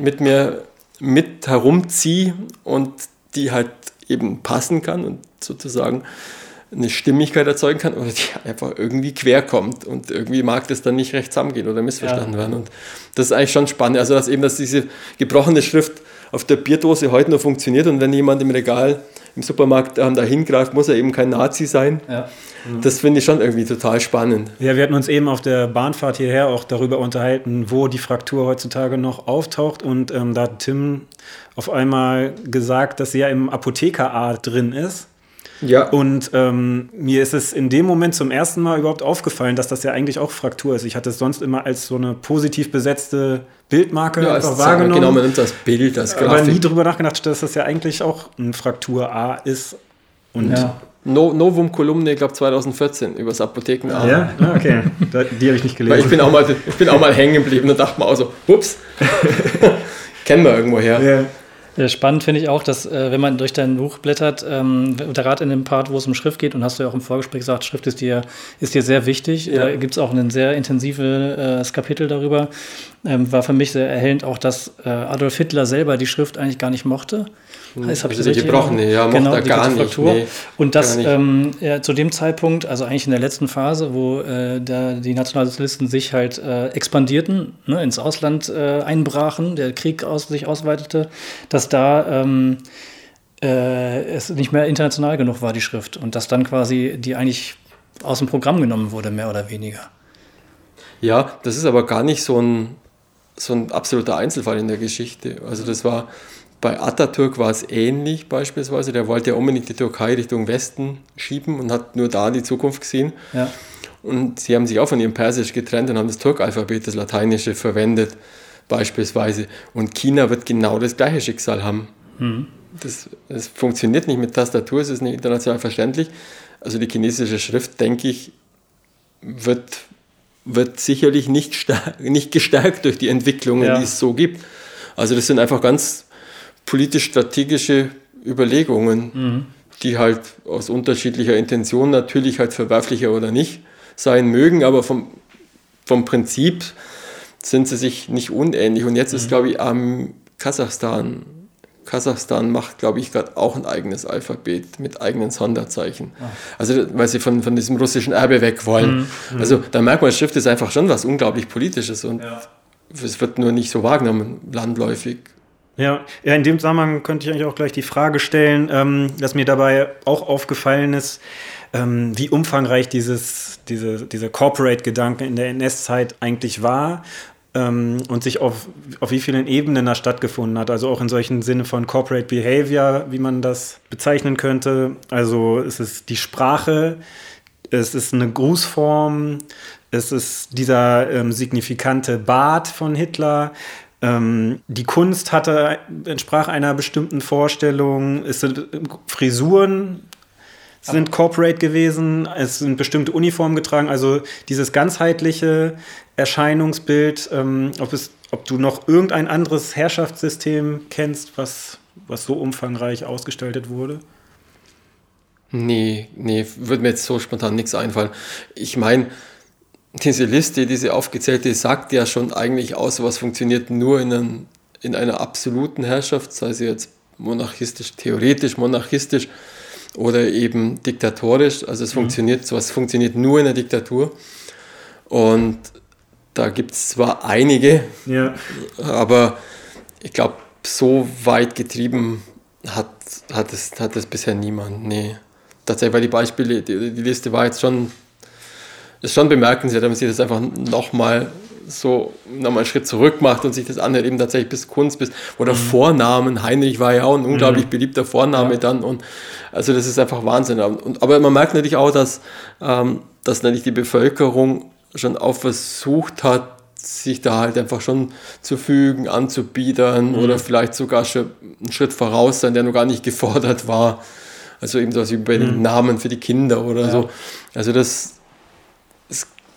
mit mir mit herumziehe und die halt eben passen kann und sozusagen eine Stimmigkeit erzeugen kann oder die [LAUGHS] einfach irgendwie quer kommt und irgendwie mag das dann nicht recht zusammengehen oder missverstanden Ja. werden. Und das ist eigentlich schon spannend. Also, dass eben, dass diese gebrochene Schrift auf der Bierdose heute noch funktioniert und wenn jemand im Regal im Supermarkt ähm, da hingreift, muss er eben kein Nazi sein. Ja. Das finde ich schon irgendwie total spannend. Ja, wir hatten uns eben auf der Bahnfahrt hierher auch darüber unterhalten, wo die Fraktur heutzutage noch auftaucht. Und ähm, da hat Tim auf einmal gesagt, dass sie ja im Apotheker-A drin ist. Ja. Und ähm, mir ist es in dem Moment zum ersten Mal überhaupt aufgefallen, dass das ja eigentlich auch Fraktur ist. Ich hatte es sonst immer als so eine positiv besetzte Bildmarke ja, einfach wahrgenommen. Genau, man nimmt das Bild, das aber nie Grafik. drüber nachgedacht, dass das ja eigentlich auch ein Fraktur A ist. Und Ja. No, Novum Kolumne, ich glaube 2014, über das Apotheken. Ja, Ah, okay. Da, die habe ich nicht Weil gelesen. ich bin auch mal, ich bin auch mal hängen geblieben und dachte mir auch so, ups, [LAUGHS] kennen wir irgendwo her. ja. Ja, Spannend finde ich auch, dass äh, wenn man durch dein Buch blättert, ähm, gerade in dem Part, wo es um Schrift geht, und hast du ja auch im Vorgespräch gesagt, Schrift ist dir, ist dir sehr wichtig. Ja. Da gibt es auch ein sehr intensives Kapitel darüber. Ähm, war für mich sehr erhellend auch, dass äh, Adolf Hitler selber die Schrift eigentlich gar nicht mochte. Das hab ich das die richtig gebrochene, in ja, Erinnerung? mochte die gar nicht, nee, und das nicht. ähm, ja, zu dem Zeitpunkt, also eigentlich in der letzten Phase, wo äh, der, die Nationalsozialisten sich halt äh, expandierten, ne, ins Ausland äh, einbrachen, der Krieg aus, sich ausweitete, dass da ähm, äh, es nicht mehr international genug war, die Schrift. Und dass dann quasi die eigentlich aus dem Programm genommen wurde, mehr oder weniger. Ja, das ist aber gar nicht so ein, so ein absoluter Einzelfall in der Geschichte. Also das war, bei Atatürk war es ähnlich beispielsweise. Der wollte ja unbedingt die Türkei Richtung Westen schieben und hat nur da die Zukunft gesehen. Ja. Und sie haben sich auch von ihrem Persisch getrennt und haben das Türkalphabet, das Lateinische, verwendet, beispielsweise. Und China wird genau das gleiche Schicksal haben. Das, das funktioniert nicht mit Tastatur, es ist nicht international verständlich. Also die chinesische Schrift, denke ich, wird, wird sicherlich nicht, stark, nicht gestärkt durch die Entwicklungen, Ja. die es so gibt. Also das sind einfach ganz politisch-strategische Überlegungen, die halt aus unterschiedlicher Intention natürlich halt verwerflicher oder nicht sein mögen, aber vom, vom Prinzip sind sie sich nicht unähnlich. Und jetzt ist, glaube ich, am Kasachstan, Kasachstan macht, glaube ich, gerade auch ein eigenes Alphabet mit eigenen Sonderzeichen. Also, weil sie von, von diesem russischen Erbe weg wollen. Also, da merkt man, Schrift ist einfach schon was unglaublich Politisches und es wird nur nicht so wahrgenommen, landläufig. Ja, ja, in dem Zusammenhang könnte ich eigentlich auch gleich die Frage stellen, ähm, dass mir dabei auch aufgefallen ist, ähm, wie umfangreich dieses, diese, dieser Corporate-Gedanke in der NS-Zeit eigentlich war ähm, und sich auf, auf wie vielen Ebenen da stattgefunden hat. Also auch in solchen Sinne von Corporate Behavior, wie man das bezeichnen könnte. Also es ist die Sprache, es ist eine Grußform, es ist dieser ähm, signifikante Bart von Hitler. Ähm, die Kunst hatte, entsprach einer bestimmten Vorstellung. Es sind Frisuren sind corporate gewesen, es sind bestimmte Uniformen getragen, also dieses ganzheitliche Erscheinungsbild, ähm, ob, es, ob du noch irgendein anderes Herrschaftssystem kennst, was, was so umfangreich ausgestaltet wurde? Nee, nee, würde mir jetzt so spontan nichts einfallen. Ich meine, diese Liste, diese aufgezählte, sagt ja schon eigentlich aus, was funktioniert nur in, einem, in einer absoluten Herrschaft, sei sie jetzt monarchistisch, theoretisch monarchistisch oder eben diktatorisch. Also es mhm. funktioniert, sowas funktioniert nur in der Diktatur. Und da gibt es zwar einige, ja. aber ich glaube, so weit getrieben hat, hat, es, hat es bisher niemand. Nee. Tatsächlich, weil die Beispiele, die, die Liste war jetzt schon, ist schon bemerkenswert, wenn man sich das einfach nochmal so nochmal einen Schritt zurück macht und sich das anhört, eben tatsächlich bis Kunst, bis oder mhm. Vornamen. Heinrich war ja auch ein mhm. unglaublich mhm. beliebter Vorname ja. dann und also das ist einfach Wahnsinn. Und, aber man merkt natürlich auch, dass, ähm, dass natürlich die Bevölkerung schon auch versucht hat, sich da halt einfach schon zu fügen, anzubiedern mhm. oder vielleicht sogar schon einen Schritt voraus sein, der noch gar nicht gefordert war. Also eben sowas wie bei den mhm. Namen für die Kinder oder ja. so. Also das,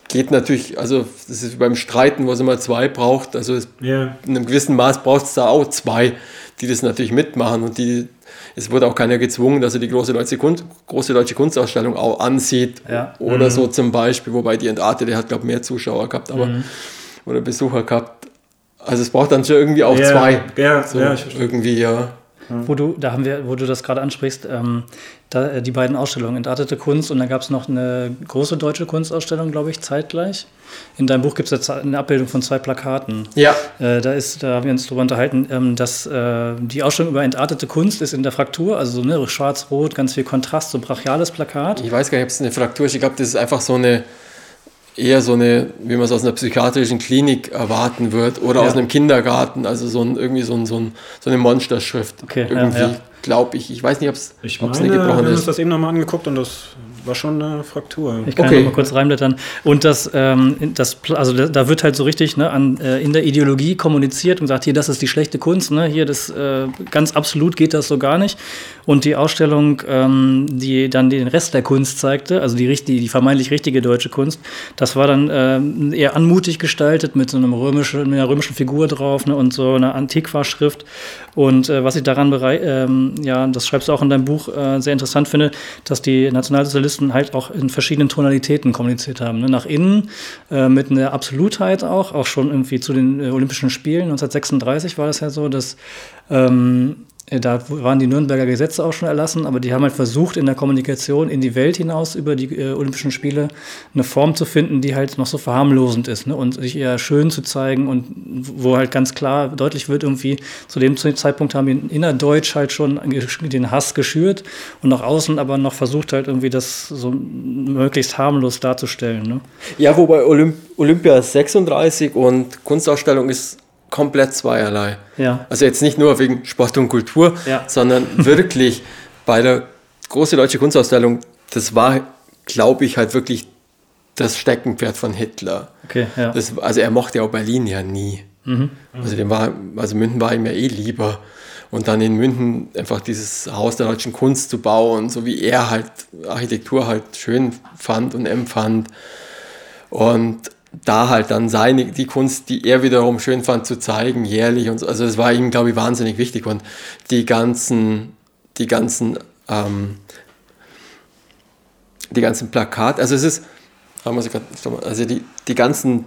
geht natürlich, also das ist wie beim Streiten, wo es immer zwei braucht. Also es, yeah. in einem gewissen Maß braucht es da auch zwei, die das natürlich mitmachen und die es wurde auch keiner gezwungen, dass er die große deutsche, Kunst, große deutsche Kunstausstellung auch ansieht ja. oder mhm. so zum Beispiel, wobei die Entartete hat, glaube ich, mehr Zuschauer gehabt, aber mhm. oder Besucher gehabt. Also es braucht dann schon irgendwie auch yeah. zwei. Ja, so ja, irgendwie, ja. Wo du, da haben wir, wo du das gerade ansprichst, ähm, da, äh, die beiden Ausstellungen, Entartete Kunst und dann gab es noch eine große deutsche Kunstausstellung, glaube ich, zeitgleich. In deinem Buch gibt es jetzt eine Abbildung von zwei Plakaten. Ja. Äh, da, ist, da haben wir uns darüber unterhalten, ähm, dass äh, die Ausstellung über entartete Kunst ist in der Fraktur, also so ne, schwarz-rot, ganz viel Kontrast, so brachiales Plakat. Ich weiß gar nicht, ob es eine Fraktur ist. Ich glaube, das ist einfach so eine eher so eine, wie man es aus einer psychiatrischen Klinik erwarten wird oder ja. aus einem Kindergarten, also so ein, irgendwie so, ein, so, ein, so eine Monsterschrift. Okay, irgendwie, ja, ja. glaube ich. Ich weiß nicht, ob es eine gebrochene ist. Wir haben uns das eben nochmal angeguckt und das war schon eine Fraktur. Ich kann okay. mal kurz reinblättern. Und das, ähm, das also da wird halt so richtig ne, an, äh, in der Ideologie kommuniziert und sagt, hier, das ist die schlechte Kunst, ne, hier, das äh, ganz absolut geht das so gar nicht. Und die Ausstellung, ähm, die dann den Rest der Kunst zeigte, also die, richtig, die vermeintlich richtige deutsche Kunst, das war dann äh, eher anmutig gestaltet mit so einem römischen, mit einer römischen Figur drauf ne, und so einer Antiqua-Schrift. Und äh, was ich daran bereit, ähm, ja, das schreibst du auch in deinem Buch, äh, sehr interessant finde, dass die Nationalsozialisten Journalisten halt auch in verschiedenen Tonalitäten kommuniziert haben. Ne? Nach innen äh, mit einer Absolutheit auch, auch schon irgendwie zu den äh, Olympischen Spielen 1936 war das ja so, dass ähm, äh, da waren die Nürnberger Gesetze auch schon erlassen, aber die haben halt versucht, in der Kommunikation in die Welt hinaus über die äh, Olympischen Spiele eine Form zu finden, die halt noch so verharmlosend ist ne? und sich eher schön zu zeigen und wo halt ganz klar deutlich wird, irgendwie zu dem Zeitpunkt haben wir innerdeutsch halt schon den Hass geschürt und nach außen aber noch versucht halt irgendwie das so möglichst harmlos darzustellen. Ne? Ja, wobei Olymp Olympia 36 und Kunstausstellung ist komplett zweierlei. Ja. Also jetzt nicht nur wegen Sport und Kultur, ja. sondern [LAUGHS] wirklich bei der große deutsche Kunstausstellung, das war, glaube ich, halt wirklich das Steckenpferd von Hitler. Okay, ja. Das, also er mochte ja auch Berlin ja nie. Mhm. Also, dem war, also München war ihm ja eh lieber. Und dann in München einfach dieses Haus der deutschen Kunst zu bauen, so wie er halt Architektur halt schön fand und empfand. Und da halt dann seine, die Kunst, die er wiederum schön fand, zu zeigen, jährlich und so. Also es war ihm, glaube ich, wahnsinnig wichtig und die ganzen, die ganzen, ähm, die ganzen Plakate, also es ist, also die, die ganzen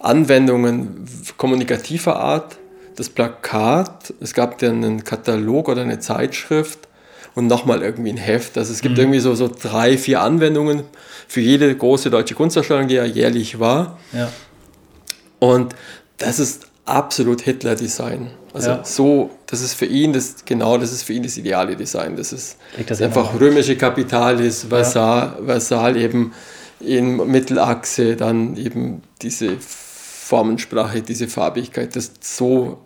Anwendungen kommunikativer Art, das Plakat, es gab ja einen Katalog oder eine Zeitschrift und nochmal irgendwie ein Heft. Also es gibt mhm. irgendwie so, so drei, vier Anwendungen für jede große deutsche Kunstausstellung, die ja jährlich war. Ja. Und das ist absolut Hitler-Design. Also ja. so, das ist für ihn das, genau, das ist für ihn das ideale Design. Das ist das einfach römische Kapitalis, Versal, ja. Versal eben in Mittelachse, dann eben diese Formensprache, diese Farbigkeit, das so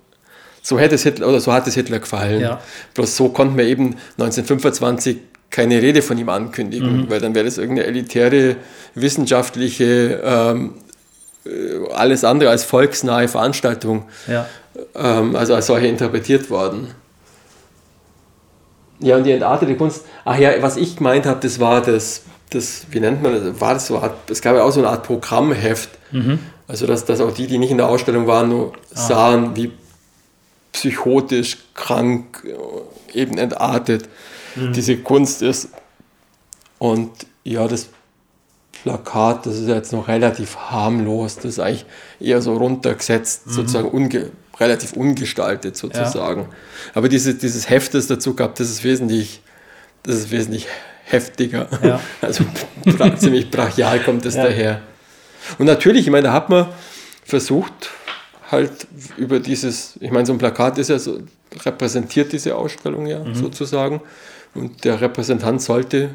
so hätte es Hitler oder so hat es Hitler gefallen. Ja. Bloß so konnten wir eben 1925 keine Rede von ihm ankündigen, Mhm. weil dann wäre das irgendeine elitäre, wissenschaftliche, ähm, äh, alles andere als volksnahe Veranstaltung, Ja. ähm, also als solche interpretiert worden. Ja, und die entartete Kunst, ach ja, was ich gemeint habe, das war das, das, wie nennt man das, war das so, es gab ja auch so eine Art Programmheft, also dass, dass auch die, die nicht in der Ausstellung waren, nur sahen, wie psychotisch, krank, äh, eben entartet diese Kunst ist. Und ja, das Plakat, das ist jetzt noch relativ harmlos, das ist eigentlich eher so runtergesetzt, sozusagen unge relativ ungestaltet sozusagen. Aber diese, dieses Heft, das dazu gab, das ist wesentlich, das ist wesentlich heftiger. Ja. [LAUGHS] Also ziemlich brachial kommt es Ja. daher. Und natürlich, ich meine, da hat man versucht, halt über dieses, ich meine, so ein Plakat ist ja so, repräsentiert diese Ausstellung ja sozusagen. Und der Repräsentant sollte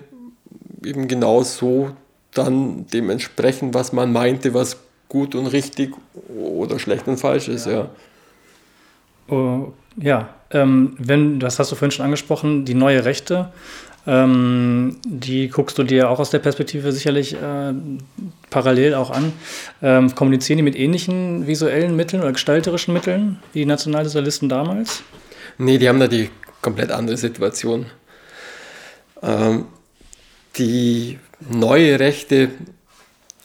eben genau so dann dem entsprechen, was man meinte, was gut und richtig oder schlecht und falsch ist, ja. Oh, ja, ähm, wenn, das hast du vorhin schon angesprochen, die neue Rechte, ähm, die guckst du dir auch aus der Perspektive sicherlich äh, parallel auch an. Ähm, kommunizieren die mit ähnlichen visuellen Mitteln oder gestalterischen Mitteln wie die Nationalsozialisten damals? Nee, die haben da die komplett andere Situation. Ähm, die neue Rechte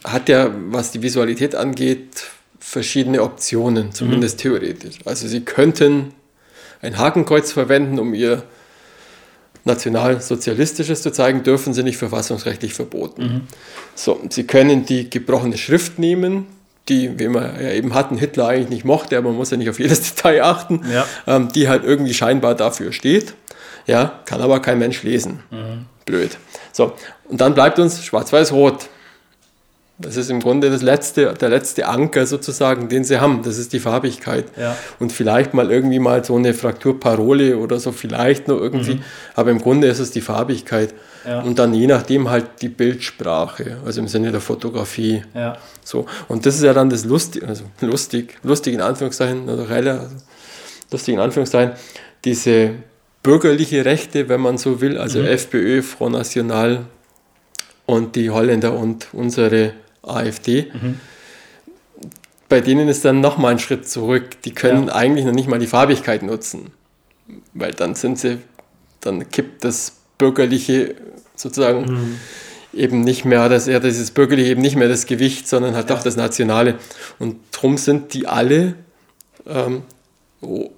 hat ja, was die Visualität angeht, verschiedene Optionen, zumindest theoretisch. Also sie könnten ein Hakenkreuz verwenden, um ihr nationalsozialistisches zu zeigen, dürfen sie nicht verfassungsrechtlich verboten. So, sie können die gebrochene Schrift nehmen, die, wie wir ja eben hatten, Hitler eigentlich nicht mochte, aber man muss ja nicht auf jedes [LAUGHS] Detail achten, Ja. ähm, die halt irgendwie scheinbar dafür steht. Ja, kann aber kein Mensch lesen. Blöd. So, und dann bleibt uns Schwarz-Weiß-Rot. Das ist im Grunde das letzte, der letzte Anker sozusagen, den sie haben. Das ist die Farbigkeit. Ja. Und vielleicht mal irgendwie mal so eine Frakturparole oder so, vielleicht noch irgendwie. Aber im Grunde ist es die Farbigkeit. Ja. Und dann je nachdem halt die Bildsprache, also im Sinne der Fotografie. Ja. So. Und das ist ja dann das lustig, also lustig, lustig in Anführungszeichen, oder relativ, also lustig in Anführungszeichen, diese bürgerliche Rechte, wenn man so will, also FPÖ, Front National und die Holländer und unsere AfD. Bei denen ist dann nochmal ein Schritt zurück. Die können Ja. eigentlich noch nicht mal die Farbigkeit nutzen. Weil dann sind sie, dann kippt das Bürgerliche sozusagen eben nicht mehr, dass er dieses Bürgerliche eben nicht mehr das Gewicht, sondern halt doch das Nationale. Und drum sind die alle, ähm, oh,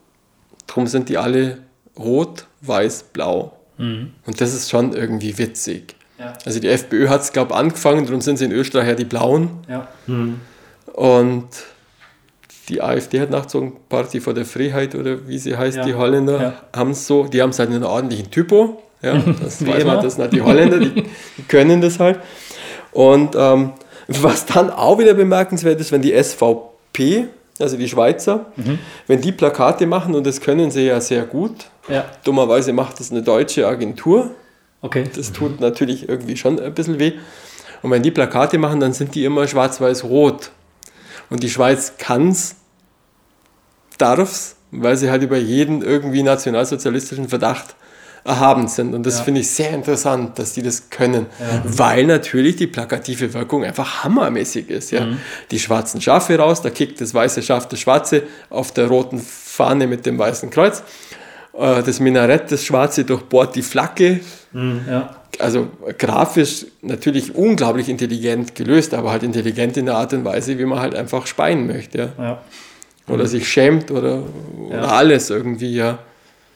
drum sind die alle rot, weiß, blau. Und das ist schon irgendwie witzig. Ja. Also die FPÖ hat es, glaube ich, angefangen, darum sind sie in Österreich ja die Blauen. Ja. Und die AfD hat nachgezogen, Party for the Freiheit oder wie sie heißt, Ja. die Holländer, Ja. haben es so, die haben es halt in einer ordentlichen Typo. Ja, [LAUGHS] das weiß immer. man, das sind halt die Holländer, die, die können das halt. Und ähm, was dann auch wieder bemerkenswert ist, wenn die SVP, also die Schweizer, Mhm. wenn die Plakate machen, und das können sie ja sehr gut, Ja. dummerweise macht das eine deutsche Agentur, Okay. das tut natürlich irgendwie schon ein bisschen weh. Und wenn die Plakate machen, dann sind die immer schwarz-weiß-rot. Und die Schweiz kann's, darf's, weil sie halt über jeden irgendwie nationalsozialistischen Verdacht erhaben sind. Und das Ja. finde ich sehr interessant, dass die das können, weil natürlich die plakative Wirkung einfach hammermäßig ist. Ja? Die schwarzen Schafe raus, da kickt das weiße Schaf das schwarze auf der roten Fahne mit dem weißen Kreuz. Äh, Das Minarett, das schwarze, durchbohrt die Flagge, Ja. also grafisch natürlich unglaublich intelligent gelöst, aber halt intelligent in der Art und Weise, wie man halt einfach speien möchte. Ja? Ja. Oder sich schämt oder, oder alles irgendwie, ja.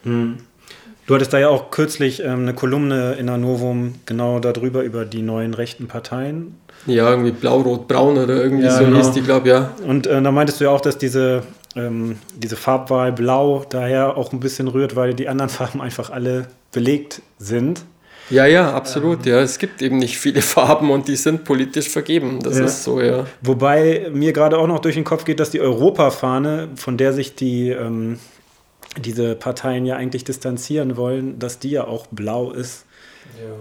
Du hattest da ja auch kürzlich ähm, eine Kolumne in der Novum genau darüber, über die neuen rechten Parteien. Ja, irgendwie blau, rot, braun oder irgendwie Ja, so genau. hieß die, glaube ich, ja. Und äh, da meintest du ja auch, dass diese, ähm, diese Farbwahl blau daher auch ein bisschen rührt, weil die anderen [LAUGHS] Farben einfach alle belegt sind. Ja, ja, absolut. Ja, es gibt eben nicht viele [LAUGHS] Farben und die sind politisch vergeben. Das Ja. ist so, ja. Wobei mir gerade auch noch durch den Kopf geht, dass die Europafahne, von der sich die, ähm, diese Parteien ja eigentlich distanzieren wollen, dass die ja auch blau ist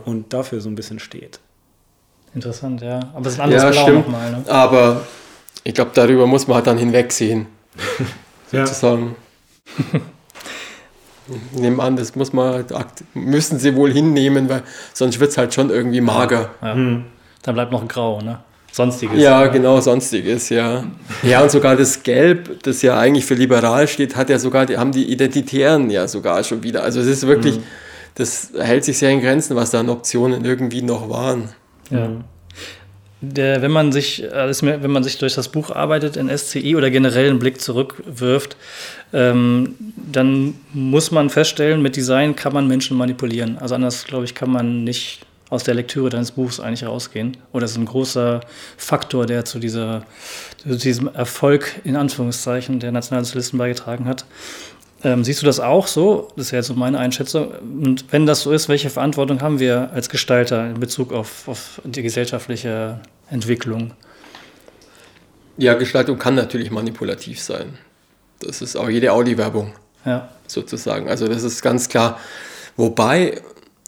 und dafür so ein bisschen steht. Interessant, ja. Aber es ist ein anderes Ja, Blau nochmal, ne? Aber ich glaube, darüber muss man halt dann hinwegsehen, Ja. [LAUGHS] sozusagen. Ich nehme an, das muss man, müssen sie wohl hinnehmen, weil sonst wird es halt schon irgendwie mager. Ja. Hm. Dann bleibt noch grau, ne? Sonstiges. Ja, genau, Sonstiges, ja. Ja, und sogar das Gelb, das ja eigentlich für liberal steht, hat ja sogar, die, haben die Identitären ja sogar schon wieder. Also es ist wirklich, mhm. das hält sich sehr in Grenzen, was da an Optionen irgendwie noch waren. Ja. Der, wenn man sich, wenn man sich durch das Buch arbeitet in SCI oder generell einen Blick zurückwirft, ähm, dann muss man feststellen, mit Design kann man Menschen manipulieren. Also anders, glaube ich, kann man nicht aus der Lektüre deines Buchs eigentlich rausgehen. Oder das ist ein großer Faktor, der zu, dieser, zu diesem Erfolg in Anführungszeichen der Nationalsozialisten beigetragen hat. Ähm, siehst du das auch so? Das ist ja jetzt so meine Einschätzung. Und wenn das so ist, welche Verantwortung haben wir als Gestalter in Bezug auf, auf die gesellschaftliche Entwicklung? Ja, Gestaltung kann natürlich manipulativ sein. Das ist auch jede Audi-Werbung ja. sozusagen. Also das ist ganz klar. Wobei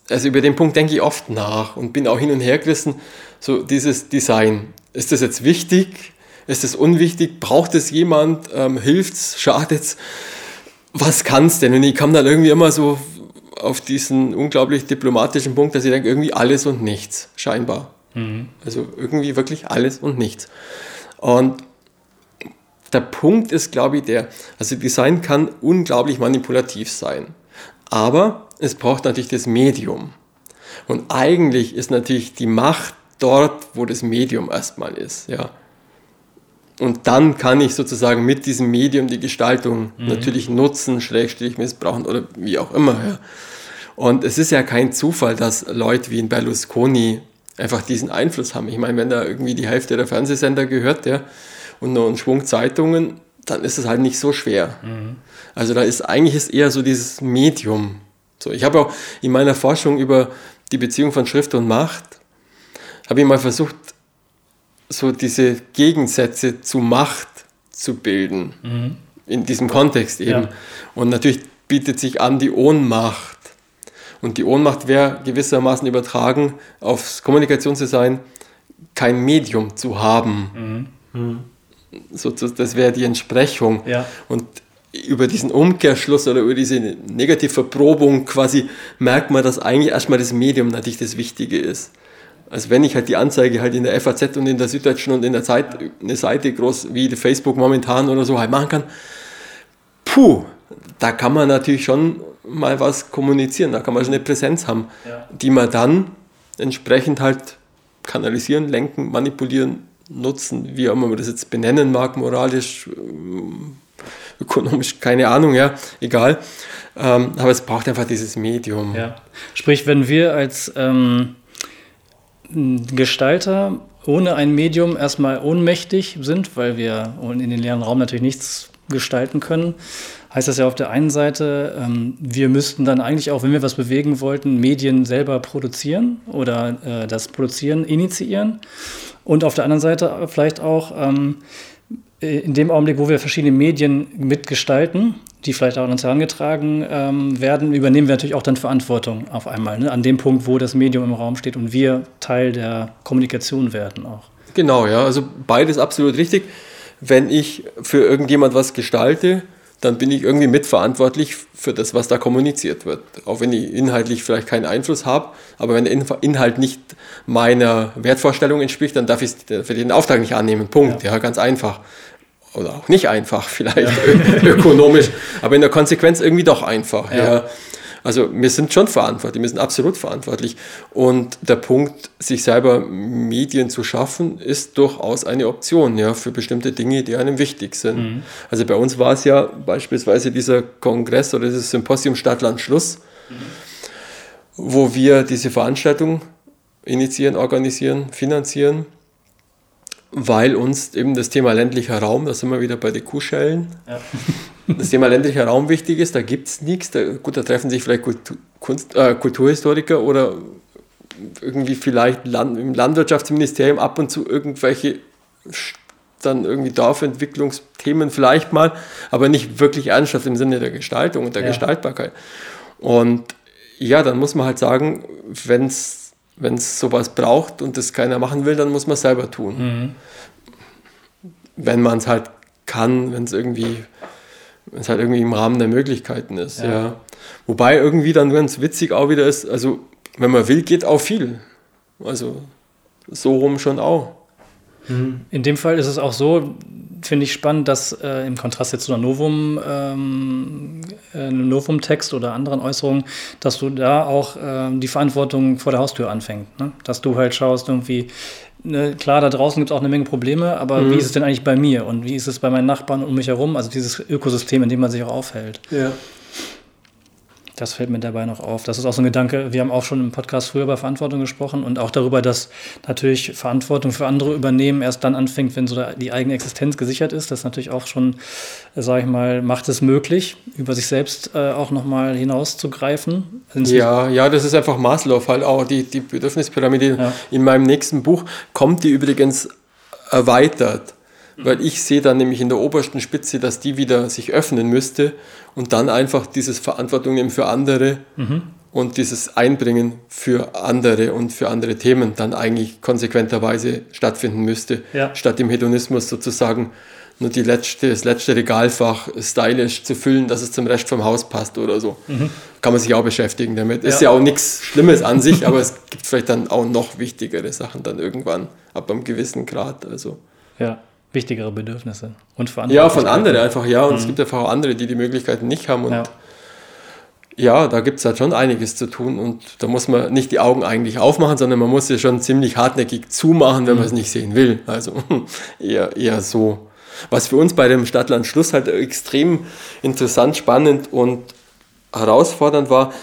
also über den Punkt denke ich oft nach und bin auch hin und her gerissen, so dieses Design. Ist das jetzt wichtig? Ist es unwichtig? Braucht es jemand? Ähm, hilft's? Schadet's? Was kann's denn? Und ich kam dann irgendwie immer so auf diesen unglaublich diplomatischen Punkt, dass ich denke, irgendwie alles und nichts, scheinbar. Mhm. Also irgendwie wirklich alles und nichts. Und der Punkt ist, glaube ich, der, also Design kann unglaublich manipulativ sein. Aber es braucht natürlich das Medium. Und eigentlich ist natürlich die Macht dort, wo das Medium erstmal ist. Ja. Und dann kann ich sozusagen mit diesem Medium die Gestaltung mhm. natürlich nutzen, Schrägstrich missbrauchen oder wie auch immer. Ja. Und es ist ja kein Zufall, dass Leute wie in Berlusconi einfach diesen Einfluss haben. Ich meine, wenn da irgendwie die Hälfte der Fernsehsender gehört ja, und noch ein Schwung Zeitungen, dann ist es halt nicht so schwer. Mhm. Also da ist eigentlich ist eher so dieses Medium. So, ich habe auch in meiner Forschung über die Beziehung von Schrift und Macht, habe ich mal versucht, so diese Gegensätze zu Macht zu bilden. Mhm. In diesem Kontext eben. Ja. Und natürlich bietet sich an die Ohnmacht. Und die Ohnmacht wäre gewissermaßen übertragen aufs Kommunikationsdesign, kein Medium zu haben. Mhm. Mhm so, das wäre die Entsprechung. Ja. Und über diesen Umkehrschluss oder über diese Negativverprobung quasi merkt man, dass eigentlich erstmal das Medium natürlich das Wichtige ist. Also wenn ich halt die Anzeige halt in der FAZ und in der Süddeutschen und in der Zeit eine Seite groß wie Facebook momentan oder so halt machen kann, puh, da kann man natürlich schon mal was kommunizieren, da kann man schon eine Präsenz haben, ja. die man dann entsprechend halt kanalisieren, lenken, manipulieren nutzen, wie auch immer man das jetzt benennen mag, moralisch, äh, ökonomisch, keine Ahnung, ja, egal. Ähm, aber es braucht einfach dieses Medium. Ja. Sprich, wenn wir als ähm, Gestalter ohne ein Medium erstmal ohnmächtig sind, weil wir in den leeren Raum natürlich nichts gestalten können, heißt das ja auf der einen Seite, ähm, wir müssten dann eigentlich auch, wenn wir was bewegen wollten, Medien selber produzieren oder äh, das Produzieren initiieren. Und auf der anderen Seite vielleicht auch ähm, in dem Augenblick, wo wir verschiedene Medien mitgestalten, die vielleicht auch an uns herangetragen ähm, werden, übernehmen wir natürlich auch dann Verantwortung auf einmal. Ne? An dem Punkt, wo das Medium im Raum steht und wir Teil der Kommunikation werden auch. Genau, ja. Also beides absolut richtig. Wenn ich für irgendjemand was gestalte, dann bin ich irgendwie mitverantwortlich für das, was da kommuniziert wird. Auch wenn ich inhaltlich vielleicht keinen Einfluss habe, aber wenn der Inhalt nicht meiner Wertvorstellung entspricht, dann darf ich den Auftrag nicht annehmen. Punkt. Ja, ja ganz einfach. Oder auch nicht einfach, vielleicht [LAUGHS] ökonomisch, aber in der Konsequenz irgendwie doch einfach. Ja. ja. Also wir sind schon verantwortlich, wir sind absolut verantwortlich. Und der Punkt, sich selber Medien zu schaffen, ist durchaus eine Option ja, für bestimmte Dinge, die einem wichtig sind. Mhm. Also bei uns war es ja beispielsweise dieser Kongress oder dieses Symposium Stadtland Schluss, mhm. wo wir diese Veranstaltung initiieren, organisieren, finanzieren weil uns eben das Thema ländlicher Raum, da sind wir wieder bei den Kuhschellen, ja. [LAUGHS] das Thema ländlicher Raum wichtig ist, da gibt es nichts. Da, gut, da treffen sich vielleicht Kultur, Kunst, äh, Kulturhistoriker oder irgendwie vielleicht Land, im Landwirtschaftsministerium ab und zu irgendwelche dann irgendwie Dorfentwicklungsthemen vielleicht mal, aber nicht wirklich ernsthaft im Sinne der Gestaltung und der ja. Gestaltbarkeit. Und ja, dann muss man halt sagen, wenn es wenn es sowas braucht und das keiner machen will, dann muss man es selber tun. Mhm. Wenn man es halt kann, wenn es irgendwie, wenn es halt irgendwie im Rahmen der Möglichkeiten ist. Ja. ja. Wobei irgendwie dann ganz witzig auch wieder ist, also wenn man will, geht auch viel. Also so rum schon auch. In dem Fall ist es auch so, finde ich spannend, dass äh, im Kontrast jetzt zu einer Novum, ähm, äh, Novum-Text oder anderen Äußerungen, dass du da auch ähm, die Verantwortung vor der Haustür anfängt. Ne? Dass du halt schaust, irgendwie, ne, klar, da draußen gibt es auch eine Menge Probleme, aber wie ist es denn eigentlich bei mir und wie ist es bei meinen Nachbarn um mich herum? Also dieses Ökosystem, in dem man sich auch aufhält. Ja. Das fällt mir dabei noch auf. Das ist auch so ein Gedanke. Wir haben auch schon im Podcast früher über Verantwortung gesprochen und auch darüber, dass natürlich Verantwortung für andere übernehmen erst dann anfängt, wenn so die eigene Existenz gesichert ist. Das ist natürlich auch schon, sage ich mal, macht es möglich, über sich selbst äh, auch nochmal hinauszugreifen. Ja, ja, das ist einfach Maslow halt auch. Die, die Bedürfnispyramide Ja. in meinem nächsten Buch kommt die übrigens erweitert. Weil ich sehe dann nämlich in der obersten Spitze, dass die wieder sich öffnen müsste und dann einfach dieses Verantwortung nehmen für andere und dieses Einbringen für andere und für andere Themen dann eigentlich konsequenterweise stattfinden müsste, Ja. statt dem Hedonismus sozusagen nur die letzte, das letzte Regalfach stylisch zu füllen, dass es zum Rest vom Haus passt oder so. Kann man sich auch beschäftigen damit. Ist Ja. ja auch nichts Schlimmes an sich, aber es gibt vielleicht dann auch noch wichtigere Sachen dann irgendwann ab einem gewissen Grad. Also. Ja, wichtigere Bedürfnisse und Ja, Verantwortung. von anderen einfach, ja. Und es gibt einfach auch andere, die die Möglichkeiten nicht haben. Und Ja. ja, da gibt es halt schon einiges zu tun. Und da muss man nicht die Augen eigentlich aufmachen, sondern man muss sie schon ziemlich hartnäckig zumachen, wenn man es nicht sehen will. Also [LAUGHS] eher, eher so. Was für uns bei dem Stadtland Schluss halt extrem interessant, spannend und herausfordernd war,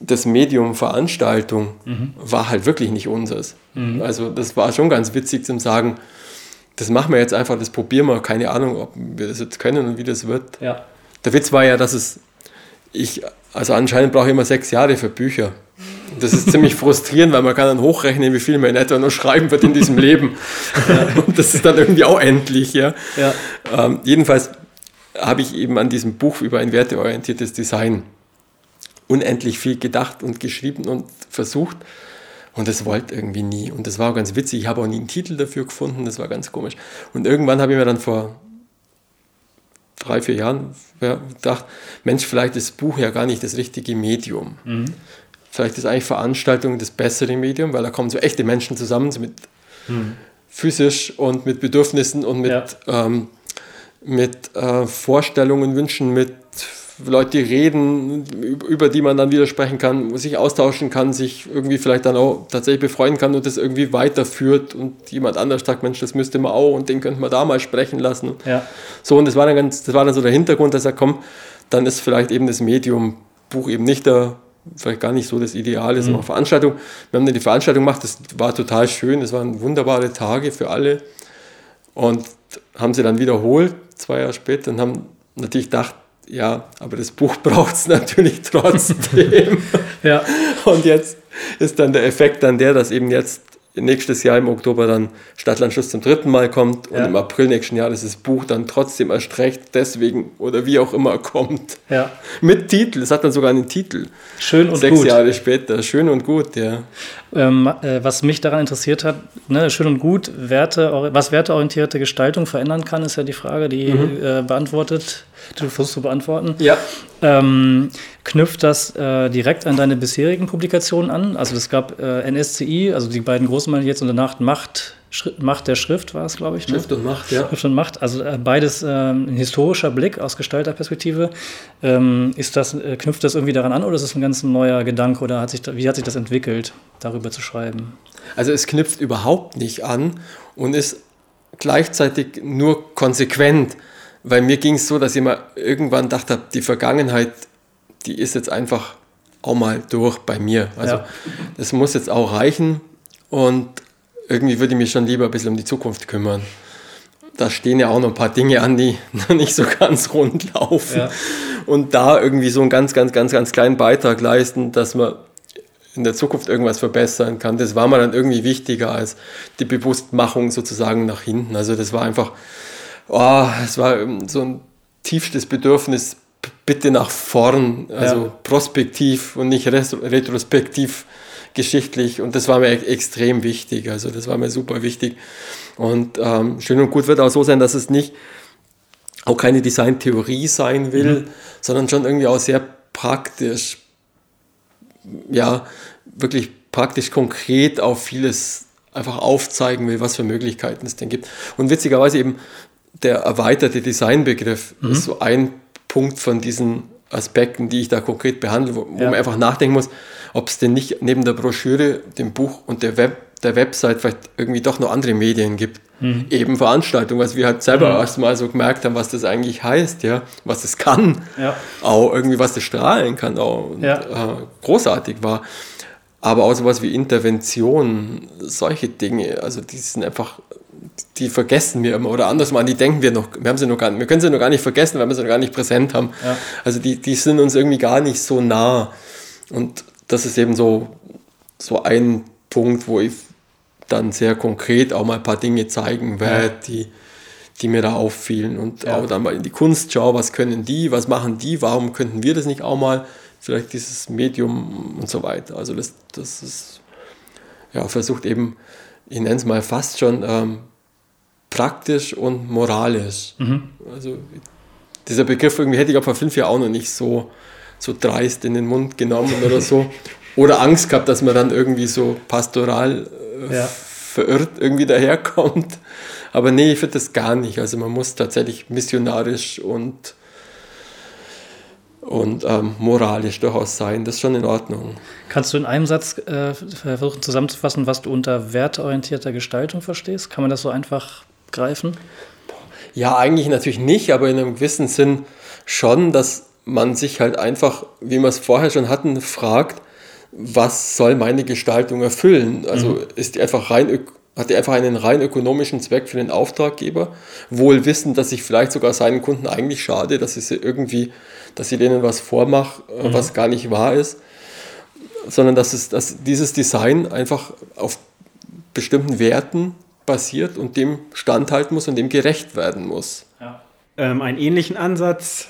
das Medium Veranstaltung war halt wirklich nicht unseres. Also das war schon ganz witzig zum sagen, das machen wir jetzt einfach, das probieren wir, keine Ahnung, ob wir das jetzt können und wie das wird. Ja. Der Witz war ja, dass es, ich, also anscheinend brauche ich immer sechs Jahre für Bücher. Das ist ziemlich [LAUGHS] frustrierend, weil man kann dann hochrechnen, wie viel man in etwa noch schreiben wird in diesem Leben. [LAUGHS] Und das ist dann irgendwie auch endlich, ja. Ja. Ähm, jedenfalls habe ich eben an diesem Buch über ein werteorientiertes Design unendlich viel gedacht und geschrieben und versucht. Und das wollte irgendwie nie. Und das war auch ganz witzig. Ich habe auch nie einen Titel dafür gefunden. Das war ganz komisch. Und irgendwann habe ich mir dann vor drei, vier Jahren ja, gedacht, Mensch, vielleicht ist das Buch ja gar nicht das richtige Medium. Vielleicht ist eigentlich Veranstaltung das bessere Medium, weil da kommen so echte Menschen zusammen, so mit physisch und mit Bedürfnissen und mit, Ja. ähm, mit äh, Vorstellungen, Wünschen, mit Leuten, die reden, üb- über die man dann widersprechen kann, sich austauschen kann, sich irgendwie vielleicht dann auch tatsächlich befreuen kann und das irgendwie weiterführt und jemand anders sagt, Mensch, das müsste man auch und den könnte man da mal sprechen lassen. Ja. So, und das war dann ganz, das war dann so der Hintergrund, dass er komm, dann ist vielleicht eben das Medium Buch eben nicht der, vielleicht gar nicht so das Ideal ist, aber Veranstaltung. Wir haben dann die Veranstaltung gemacht, das war total schön, es waren wunderbare Tage für alle und haben sie dann wiederholt, zwei Jahre später, und haben natürlich gedacht, ja, aber das Buch [LAUGHS] braucht es natürlich trotzdem. Ja. Und jetzt ist dann der Effekt dann der, dass eben jetzt nächstes Jahr im Oktober dann Stadtlandschluss zum dritten Mal kommt und Ja. im April nächsten Jahres das Buch dann trotzdem erst recht deswegen oder wie auch immer [LAUGHS] kommt. Ja. Mit Titel, es hat dann sogar einen Titel. Schön und Sechs gut. Jahre später, schön und gut, ja. Ähm, äh, was mich daran interessiert hat, ne, schön und gut, Werte, was werteorientierte Gestaltung verändern kann, ist ja die Frage, die äh, beantwortet, die du versuchst zu beantworten. Ja. Ähm, knüpft das äh, direkt an deine bisherigen Publikationen an? Also es gab äh, NSCI, also die beiden großen meine ich jetzt und danach Macht, Schri Macht der Schrift war es, glaube ich. ne? Schrift und Macht, ja. Schrift und Macht, also äh, beides ähm, ein historischer Blick aus Gestalterperspektive. Ähm, ist das, äh, knüpft das irgendwie daran an oder ist es ein ganz neuer Gedanke oder hat sich wie hat sich das entwickelt, darüber zu schreiben? Also es knüpft überhaupt nicht an und ist gleichzeitig nur konsequent, weil mir ging es so, dass ich immer irgendwann dachte, die Vergangenheit, die ist jetzt einfach auch mal durch bei mir. Also Ja. das muss jetzt auch reichen und irgendwie würde ich mich schon lieber ein bisschen um die Zukunft kümmern. Da stehen ja auch noch ein paar Dinge an, die [LAUGHS] noch nicht so ganz rund laufen. Ja. Und da irgendwie so einen ganz, ganz, ganz, ganz kleinen Beitrag leisten, dass man in der Zukunft irgendwas verbessern kann. Das war mir dann irgendwie wichtiger als die Bewusstmachung sozusagen nach hinten. Also das war einfach, oh, es war so ein tiefstes Bedürfnis, bitte nach vorn, also Ja. prospektiv und nicht retrospektiv geschichtlich. Und das war mir e- extrem wichtig. Also das war mir super wichtig. Und ähm, schön und gut wird auch so sein, dass es nicht auch keine Designtheorie sein will, sondern schon irgendwie auch sehr praktisch, ja, wirklich praktisch konkret auf vieles einfach aufzeigen will, was für Möglichkeiten es denn gibt. Und witzigerweise eben der erweiterte Designbegriff mhm. ist so ein Punkt von diesen Aspekten, die ich da konkret behandle, wo, ja. man einfach nachdenken muss, ob es denn nicht neben der Broschüre, dem Buch und der, Web, der Website vielleicht irgendwie doch noch andere Medien gibt. Mhm. Eben Veranstaltungen, was wir halt selber mhm. erstmal so gemerkt haben, was das eigentlich heißt, ja, was es kann, ja. auch irgendwie was das strahlen kann, auch und, ja. äh, großartig war. Aber auch sowas wie Intervention, solche Dinge, also die sind einfach, die vergessen wir immer oder andersmal, an die denken wir noch, wir haben sie noch gar nicht, wir können sie noch gar nicht vergessen, weil wir sie noch gar nicht präsent haben. Ja. Also die, die sind uns irgendwie gar nicht so nah. Und das ist eben so, so ein Punkt, wo ich dann sehr konkret auch mal ein paar Dinge zeigen werde, die, die mir da auffielen und ja. auch dann mal in die Kunst schaue, was können die, was machen die, warum könnten wir das nicht auch mal vielleicht dieses Medium und so weiter. Also das, das ist, ja, versucht eben, ich nenne es mal fast schon ähm, praktisch und moralisch. Mhm. Also dieser Begriff irgendwie hätte ich auch vor fünf Jahren auch noch nicht so, so dreist in den Mund genommen oder so. [LAUGHS] Oder Angst gehabt, dass man dann irgendwie so pastoral äh, ja. verirrt irgendwie daherkommt. Aber nee, ich finde das gar nicht. Also man muss tatsächlich missionarisch und und ähm, moralisch durchaus sein. Das ist schon in Ordnung. Kannst du in einem Satz äh, versuchen zusammenzufassen, was du unter wertorientierter Gestaltung verstehst? Kann man das so einfach greifen? Ja, eigentlich natürlich nicht, aber in einem gewissen Sinn schon, dass man sich halt einfach, wie wir es vorher schon hatten, fragt, was soll meine Gestaltung erfüllen? Also mhm. ist die einfach rein hat er einfach einen rein ökonomischen Zweck für den Auftraggeber, wohl wissend, dass ich vielleicht sogar seinen Kunden eigentlich schade, dass ich sie irgendwie, dass ich denen was vormache, äh, mhm. was gar nicht wahr ist, sondern dass, es, dass dieses Design einfach auf bestimmten Werten basiert und dem standhalten muss und dem gerecht werden muss. Ja. Ähm, einen ähnlichen Ansatz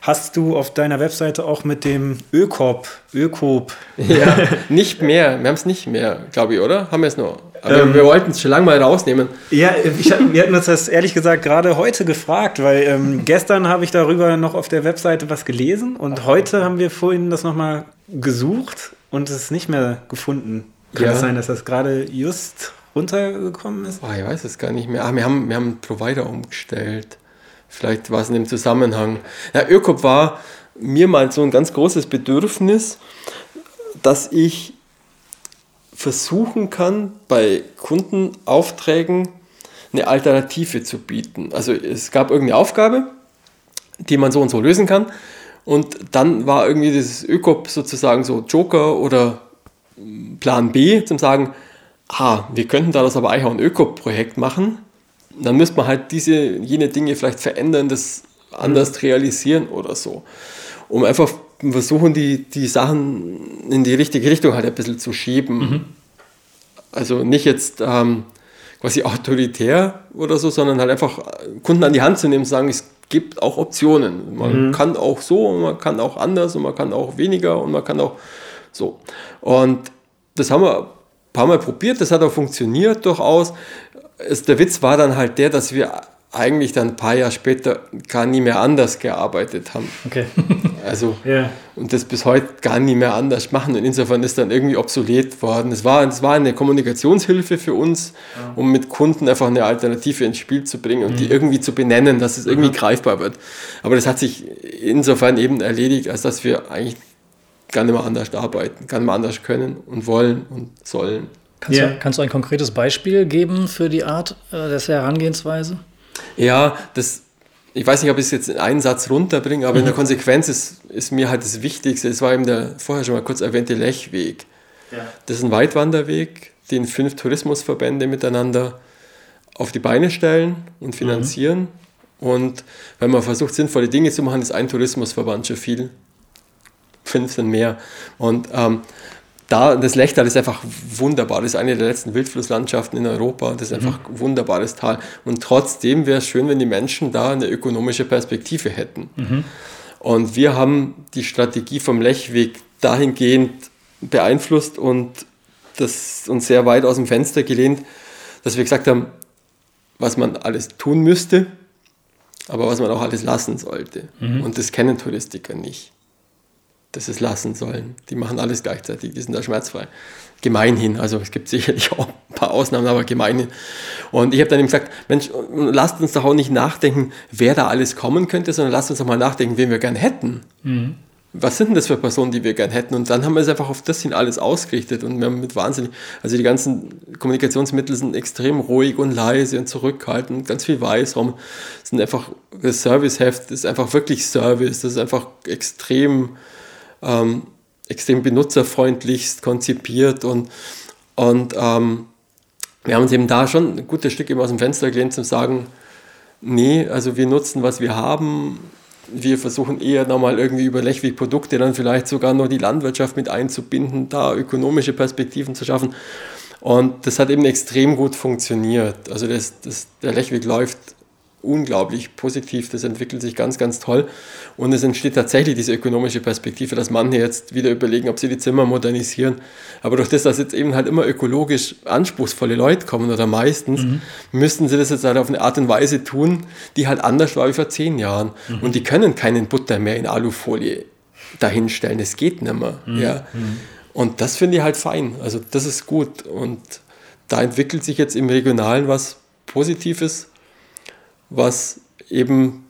hast du auf deiner Webseite auch mit dem Ökop, Ökop. Ja, [LAUGHS] nicht mehr. Wir haben es nicht mehr, glaube ich, oder? Haben wir es noch? Aber ähm, wir wollten es schon lange mal rausnehmen. Ja, ich, wir hatten uns das ehrlich gesagt gerade heute gefragt, weil ähm, gestern habe ich darüber noch auf der Webseite was gelesen und Ach, heute okay. haben wir vorhin das nochmal gesucht und es ist nicht mehr gefunden. Kann ja. es sein, dass das gerade just runtergekommen ist? Oh, ich weiß es gar nicht mehr. Ah, wir haben, wir haben Provider umgestellt. Vielleicht war es in dem Zusammenhang. Ja, Ökop war mir mal so ein ganz großes Bedürfnis, dass ich versuchen kann, bei Kundenaufträgen eine Alternative zu bieten. Also es gab irgendeine Aufgabe, die man so und so lösen kann. Und dann war irgendwie dieses Ökop sozusagen so Joker oder Plan B, zum sagen, ah, wir könnten daraus aber eigentlich auch ein Ökop-Projekt machen. Dann müsste man halt diese, jene Dinge vielleicht verändern, das anders realisieren oder so. Um einfach versuchen, die, die Sachen in die richtige Richtung halt ein bisschen zu schieben. Mhm. Also nicht jetzt ähm, quasi autoritär oder so, sondern halt einfach Kunden an die Hand zu nehmen und sagen, es gibt auch Optionen. Man mhm. kann auch so und man kann auch anders und man kann auch weniger und man kann auch so. Und das haben wir paar Mal probiert, das hat auch funktioniert durchaus. Es, der Witz war dann halt der, dass wir eigentlich dann ein paar Jahre später gar nie mehr anders gearbeitet haben. Okay. [LAUGHS] also, yeah. und das bis heute gar nie mehr anders machen. Und insofern ist dann irgendwie obsolet worden. Es war, es war eine Kommunikationshilfe für uns, ja. um mit Kunden einfach eine Alternative ins Spiel zu bringen und mhm. die irgendwie zu benennen, dass es irgendwie mhm. greifbar wird. Aber das hat sich insofern eben erledigt, als dass wir eigentlich gar nicht mehr anders arbeiten, gar nicht mehr anders können und wollen und sollen. Kannst, yeah. du, kannst du ein konkretes Beispiel geben für die Art äh, des Herangehensweise? Ja, das, ich weiß nicht, ob ich es jetzt in einen Satz runterbringe, aber mhm. in der mhm. Konsequenz ist, ist mir halt das Wichtigste, es war eben der vorher schon mal kurz erwähnte Lechweg. Ja. Das ist ein Weitwanderweg, den fünf Tourismusverbände miteinander auf die Beine stellen und finanzieren. Mhm. Und wenn man versucht, sinnvolle Dinge zu machen, ist ein Tourismusverband schon viel. Fünf sind mehr. Und ähm, da, das Lechtal ist einfach wunderbar. Das ist eine der letzten Wildflusslandschaften in Europa. Das ist einfach ein mhm. wunderbares Tal. Und trotzdem wäre es schön, wenn die Menschen da eine ökonomische Perspektive hätten. Mhm. Und wir haben die Strategie vom Lechweg dahingehend beeinflusst und das uns sehr weit aus dem Fenster gelehnt, dass wir gesagt haben, was man alles tun müsste, aber was man auch alles lassen sollte. Mhm. Und das kennen Touristiker nicht. Das es lassen sollen. Die machen alles gleichzeitig, die sind da schmerzfrei. Gemeinhin, also es gibt sicherlich auch ein paar Ausnahmen, aber gemeinhin. Und ich habe dann ihm gesagt, Mensch, lasst uns doch auch nicht nachdenken, wer da alles kommen könnte, sondern lasst uns doch mal nachdenken, wen wir gern hätten. Mhm. Was sind denn das für Personen, die wir gern hätten? Und dann haben wir es einfach auf das hin alles ausgerichtet und wir haben mit wahnsinnig, also die ganzen Kommunikationsmittel sind extrem ruhig und leise und zurückhaltend, ganz viel Weißraum. Sind einfach, das Serviceheft ist einfach wirklich Service, das ist einfach extrem ähm, extrem benutzerfreundlichst konzipiert und, und ähm, wir haben uns eben da schon ein gutes Stück eben aus dem Fenster gelehnt zu sagen, nee, also wir nutzen, was wir haben. Wir versuchen eher nochmal irgendwie über Lechwig-Produkte dann vielleicht sogar noch die Landwirtschaft mit einzubinden, da ökonomische Perspektiven zu schaffen. Und das hat eben extrem gut funktioniert. Also das, das, der Lechweg läuft unglaublich positiv, das entwickelt sich ganz, ganz toll und es entsteht tatsächlich diese ökonomische Perspektive, dass manche jetzt wieder überlegen, ob sie die Zimmer modernisieren, aber durch das, dass jetzt eben halt immer ökologisch anspruchsvolle Leute kommen oder meistens, mhm. müssten sie das jetzt halt auf eine Art und Weise tun, die halt anders war wie vor zehn Jahren mhm. und die können keinen Butter mehr in Alufolie dahinstellen, es geht nicht mehr, mhm. ja. Mhm. Und das finde ich halt fein, also das ist gut und da entwickelt sich jetzt im Regionalen was Positives was eben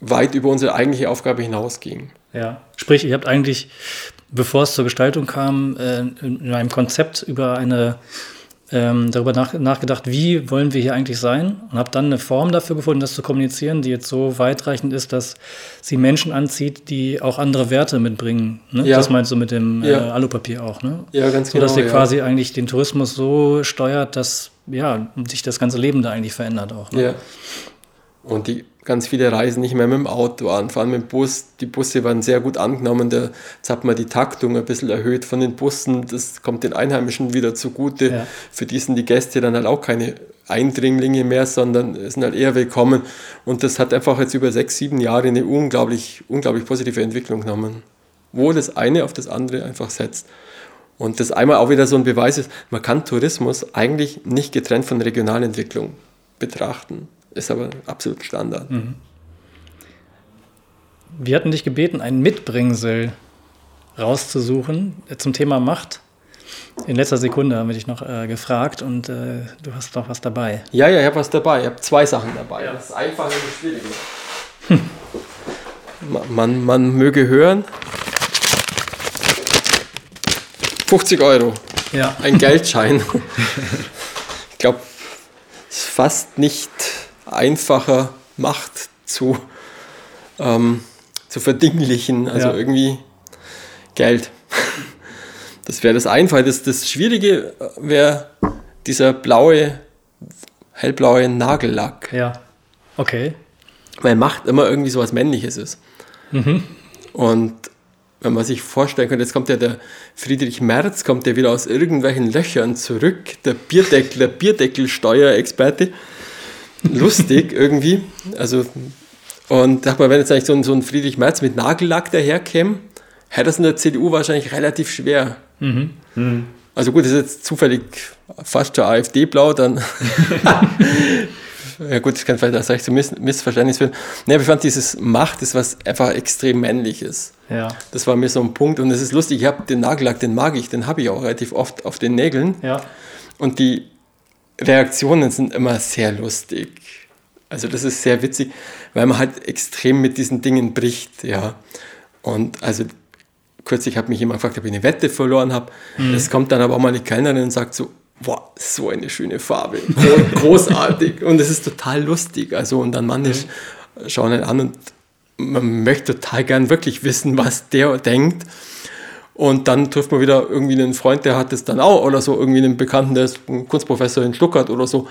weit über unsere eigentliche Aufgabe hinausging. Ja, sprich, ihr habt eigentlich, bevor es zur Gestaltung kam, äh, in einem Konzept über eine ähm, darüber nach, nachgedacht, wie wollen wir hier eigentlich sein und habe dann eine Form dafür gefunden, das zu kommunizieren, die jetzt so weitreichend ist, dass sie Menschen anzieht, die auch andere Werte mitbringen. Ne? Ja. Das meinst du mit dem ja. äh, Alupapier auch, ne? Ja, ganz so, genau. Dass ihr ja. quasi eigentlich den Tourismus so steuert, dass ja, sich das ganze Leben da eigentlich verändert auch. Ne? Ja. Und die ganz viele reisen nicht mehr mit dem Auto an, fahren mit dem Bus. Die Busse waren sehr gut angenommen. Da, jetzt hat man die Taktung ein bisschen erhöht von den Bussen. Das kommt den Einheimischen wieder zugute. Ja. Für die sind die Gäste dann halt auch keine Eindringlinge mehr, sondern sind halt eher willkommen. Und das hat einfach jetzt über sechs, sieben Jahre eine unglaublich, unglaublich positive Entwicklung genommen, wo das eine auf das andere einfach setzt. Und das einmal auch wieder so ein Beweis ist, man kann Tourismus eigentlich nicht getrennt von Regionalentwicklung betrachten. Ist aber absolut Standard. Mhm. Wir hatten dich gebeten, ein Mitbringsel rauszusuchen zum Thema Macht. In letzter Sekunde haben wir dich noch äh, gefragt und äh, du hast doch was dabei. Ja, ja, ich habe was dabei. Ich habe zwei Sachen dabei. Ja. Das ist einfach und das Schwierige. Hm. Man, man möge hören. 50 Euro. Ja. Ein [LAUGHS] Geldschein. ich glaube, es ist fast nicht einfacher macht zu, ähm, zu verdinglichen. Also ja. irgendwie Geld. Das wäre das Einfache. Das, das Schwierige wäre dieser blaue, hellblaue Nagellack. Ja, okay. Weil Macht immer irgendwie so was Männliches ist. Mhm. Und wenn man sich vorstellen könnte, jetzt kommt ja der Friedrich Merz, kommt ja wieder aus irgendwelchen Löchern zurück, der Bierdeckel, der Bierdeckelsteuerexperte lustig irgendwie. Also, und dachte mal, wenn jetzt eigentlich so ein, so ein Friedrich Merz mit Nagellack daherkäme, hätte das in der CDU wahrscheinlich relativ schwer. Mhm. Mhm. Also gut, das ist jetzt zufällig fast der AfD-Blau, dann. [LAUGHS] ja gut, das kann vielleicht auch zu Miss Missverständnis führen. Nee, aber ich fand dieses Macht ist was einfach extrem männliches. Ja. Das war mir so ein Punkt und es ist lustig, ich habe den Nagellack, den mag ich, den habe ich auch relativ oft auf den Nägeln. Ja. Und die Reaktionen sind immer sehr lustig. Also das ist sehr witzig, weil man halt extrem mit diesen Dingen bricht, ja. Und also kürzlich hat mich jemand gefragt, ob ich eine Wette verloren habe. Mhm. Es kommt dann aber auch mal eine Kellnerin und sagt so, boah, so eine schöne Farbe, [LAUGHS] großartig. und es ist total lustig. Also und dann manche mhm. schauen einen an und man möchte total gern wirklich wissen, was der denkt. Und dann trifft man wieder irgendwie einen Freund, der hat das dann auch oder so, irgendwie einen Bekannten, der ist ein Kunstprofessor in Stuttgart oder so,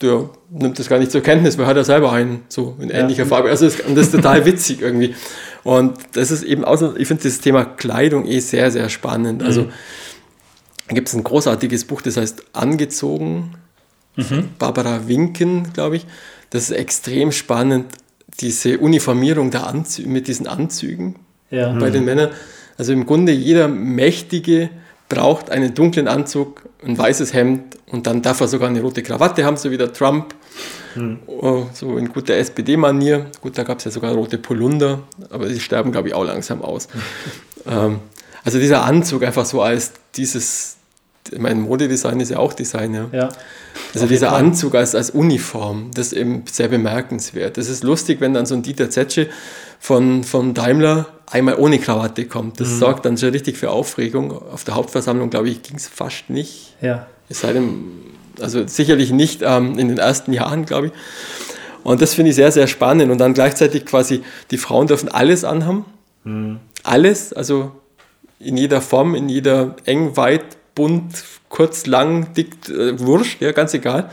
der nimmt das gar nicht zur Kenntnis, weil hat er selber einen, so in ähnlicher ja. Farbe. Also das, das ist total witzig irgendwie. Und das ist eben auch ich finde das Thema Kleidung eh sehr, sehr spannend. Also mhm. da gibt es ein großartiges Buch, das heißt Angezogen, mhm. Barbara Winken, glaube ich. Das ist extrem spannend, diese Uniformierung der Anzü mit diesen Anzügen ja. bei mhm. den Männern. Also im Grunde jeder Mächtige braucht einen dunklen Anzug, ein weißes Hemd und dann darf er sogar eine rote Krawatte haben, so wie der Trump. Hm. Oh, so in guter SPD-Manier. Gut, da gab es ja sogar rote Polunder, aber sie sterben, glaube ich, auch langsam aus. [LAUGHS] Ähm, also dieser Anzug einfach so als dieses, ich meine, Modedesign ist ja auch Design, ja. Ja. Also dieser Anzug als, als Uniform, das ist eben sehr bemerkenswert. Das ist lustig, wenn dann so ein Dieter Zetsche von, von Daimler einmal ohne Krawatte kommt. Das sorgt dann schon richtig für Aufregung. Auf der Hauptversammlung, glaube ich, ging es fast nicht. Ja. Es sei denn, also sicherlich nicht ähm, in den ersten Jahren, glaube ich. Und das finde ich sehr, sehr spannend. Und dann gleichzeitig quasi, die Frauen dürfen alles anhaben. Alles, also in jeder Form, in jeder eng, weit, bunt, kurz, lang, dick, äh, wurscht, ja, ganz egal.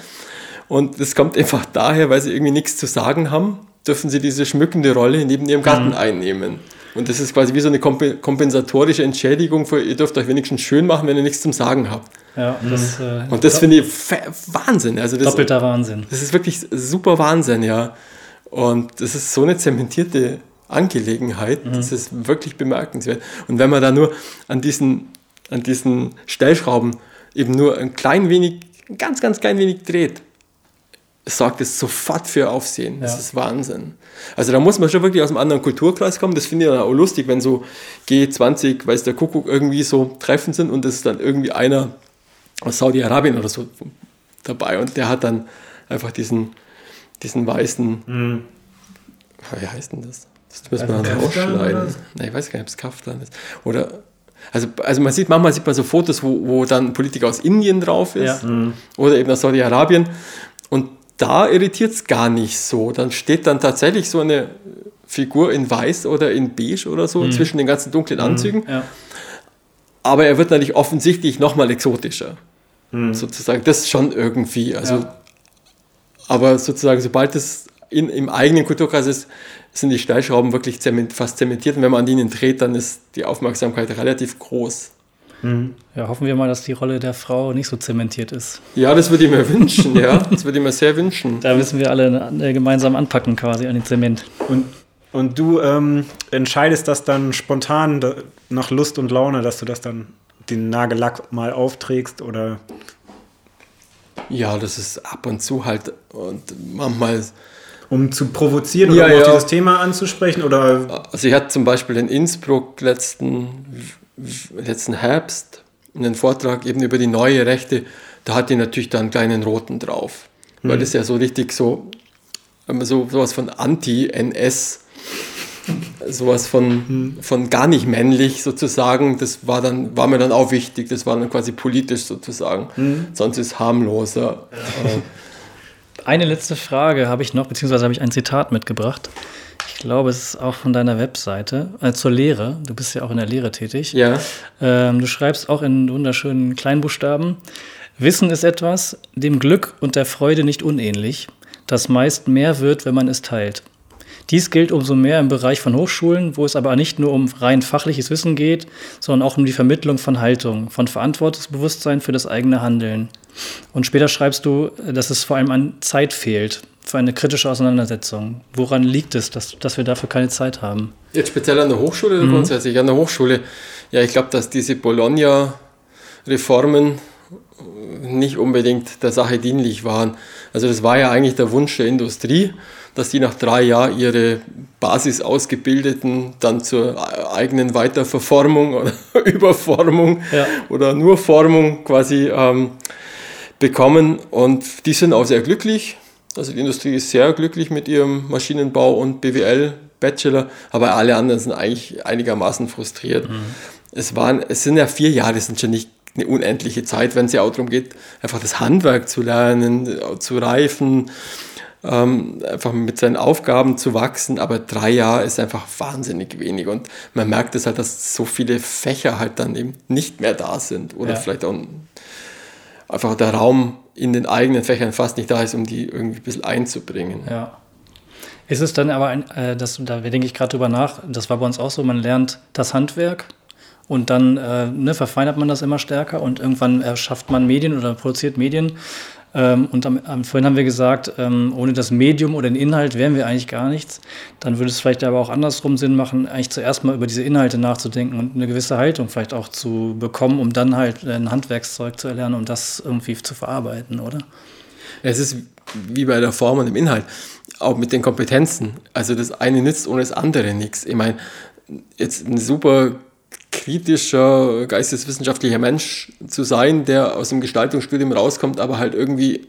Und das kommt einfach daher, weil sie irgendwie nichts zu sagen haben, dürfen sie diese schmückende Rolle neben ihrem Gatten einnehmen. Und das ist quasi wie so eine kompe- kompensatorische Entschädigung für, ihr dürft euch wenigstens schön machen, wenn ihr nichts zum Sagen habt. Ja, das, äh, Und das finde ich Wahnsinn. Also das, doppelter Wahnsinn. das ist wirklich super Wahnsinn, ja. Und das ist so eine zementierte Angelegenheit. Das ist wirklich bemerkenswert. Und wenn man da nur an diesen, an diesen Stellschrauben eben nur ein klein wenig, ein ganz, ganz klein wenig dreht, sorgt es sofort für Aufsehen. Das Ja. ist Wahnsinn. Also da muss man schon wirklich aus einem anderen Kulturkreis kommen. Das finde ich dann auch lustig, wenn so G20, weiß der Kuckuck, irgendwie so Treffen sind und es ist dann irgendwie einer aus Saudi-Arabien oder so dabei und der hat dann einfach diesen, diesen weißen, wie heißt denn das? Das müssen wir Also dann Kaftan oder ausschneiden. so? Nein, ich weiß gar nicht, ob es Kaftan ist. Oder, also, also man sieht, manchmal sieht man so Fotos, wo, wo dann ein Politiker aus Indien drauf ist Ja. oder eben aus Saudi-Arabien und da irritiert es gar nicht so. Dann steht dann tatsächlich so eine Figur in weiß oder in beige oder so zwischen den ganzen dunklen Anzügen. Ja. Aber er wird natürlich offensichtlich nochmal exotischer. Sozusagen, das schon irgendwie. Also, Ja. Aber sozusagen, sobald es in, im eigenen Kulturkreis ist, sind die Stellschrauben wirklich zement, fast zementiert. Und wenn man an ihnen dreht, dann ist die Aufmerksamkeit relativ groß. Ja, hoffen wir mal, dass die Rolle der Frau nicht so zementiert ist. Ja, das würde ich mir [LAUGHS] wünschen, ja. Das würde ich mir sehr wünschen. Da müssen wir alle äh, gemeinsam anpacken quasi an den Zement. Und, und du ähm, entscheidest das dann spontan nach Lust und Laune, dass du das dann den Nagellack mal aufträgst oder Ja, das ist ab und zu halt und manchmal. um zu provozieren Ja, oder um ja. auf dieses Thema anzusprechen oder Also ich hatte zum Beispiel in Innsbruck letzten, letzten Herbst einen Vortrag eben über die neue Rechte. Da hat die natürlich dann einen kleinen roten drauf. Weil das ja so richtig so, so sowas von Anti-NS, sowas von, von gar nicht männlich sozusagen, das war, dann, war mir dann auch wichtig. Das war dann quasi politisch sozusagen. Sonst ist harmloser. Äh, Eine letzte Frage habe ich noch, beziehungsweise habe ich ein Zitat mitgebracht. Ich glaube, es ist auch von deiner Webseite, äh, zur Lehre. Du bist ja auch in der Lehre tätig. ja. Ähm, du schreibst auch in wunderschönen Kleinbuchstaben. Wissen ist etwas, dem Glück und der Freude nicht unähnlich, das meist mehr wird, wenn man es teilt. Dies gilt umso mehr im Bereich von Hochschulen, wo es aber nicht nur um rein fachliches Wissen geht, sondern auch um die Vermittlung von Haltung, von Verantwortungsbewusstsein für das eigene Handeln. Und später schreibst du, dass es vor allem an Zeit fehlt für eine kritische Auseinandersetzung. Woran liegt es, dass, dass wir dafür keine Zeit haben? Jetzt speziell an der Hochschule Mhm. oder grundsätzlich? An der Hochschule, ja, ich glaube, dass diese Bologna-Reformen nicht unbedingt der Sache dienlich waren. Also das war ja eigentlich der Wunsch der Industrie, dass die nach drei Jahren ihre Basis-Ausgebildeten dann zur eigenen Weiterverformung oder [LAUGHS] Überformung Ja. oder nur Formung quasi ähm, bekommen. Und die sind auch sehr glücklich. Also die Industrie ist sehr glücklich mit ihrem Maschinenbau und BWL Bachelor, aber alle anderen sind eigentlich einigermaßen frustriert. Es, waren, es sind ja vier Jahre, das sind schon nicht eine unendliche Zeit, wenn es ja auch darum geht, einfach das Handwerk zu lernen, zu reifen, ähm, einfach mit seinen Aufgaben zu wachsen, aber drei Jahre ist einfach wahnsinnig wenig und man merkt es halt, dass so viele Fächer halt dann eben nicht mehr da sind oder Ja. vielleicht auch einfach der Raum in den eigenen Fächern fast nicht da ist, um die irgendwie ein bisschen einzubringen. Ja. Ist es dann aber, ein, äh, das, da denke ich gerade drüber nach, das war bei uns auch so, man lernt das Handwerk und dann äh, ne, verfeinert man das immer stärker und irgendwann erschafft man Medien oder produziert Medien. Ähm, und am, am, vorhin haben wir gesagt, ähm, ohne das Medium oder den Inhalt wären wir eigentlich gar nichts. Dann würde es vielleicht aber auch andersrum Sinn machen, eigentlich zuerst mal über diese Inhalte nachzudenken und eine gewisse Haltung vielleicht auch zu bekommen, um dann halt ein Handwerkszeug zu erlernen und das irgendwie zu verarbeiten, oder? Es ist wie bei der Form und dem Inhalt, auch mit den Kompetenzen. Also das eine nützt ohne das andere nichts. Ich meine, jetzt eine super kritischer, geisteswissenschaftlicher Mensch zu sein, der aus dem Gestaltungsstudium rauskommt, aber halt irgendwie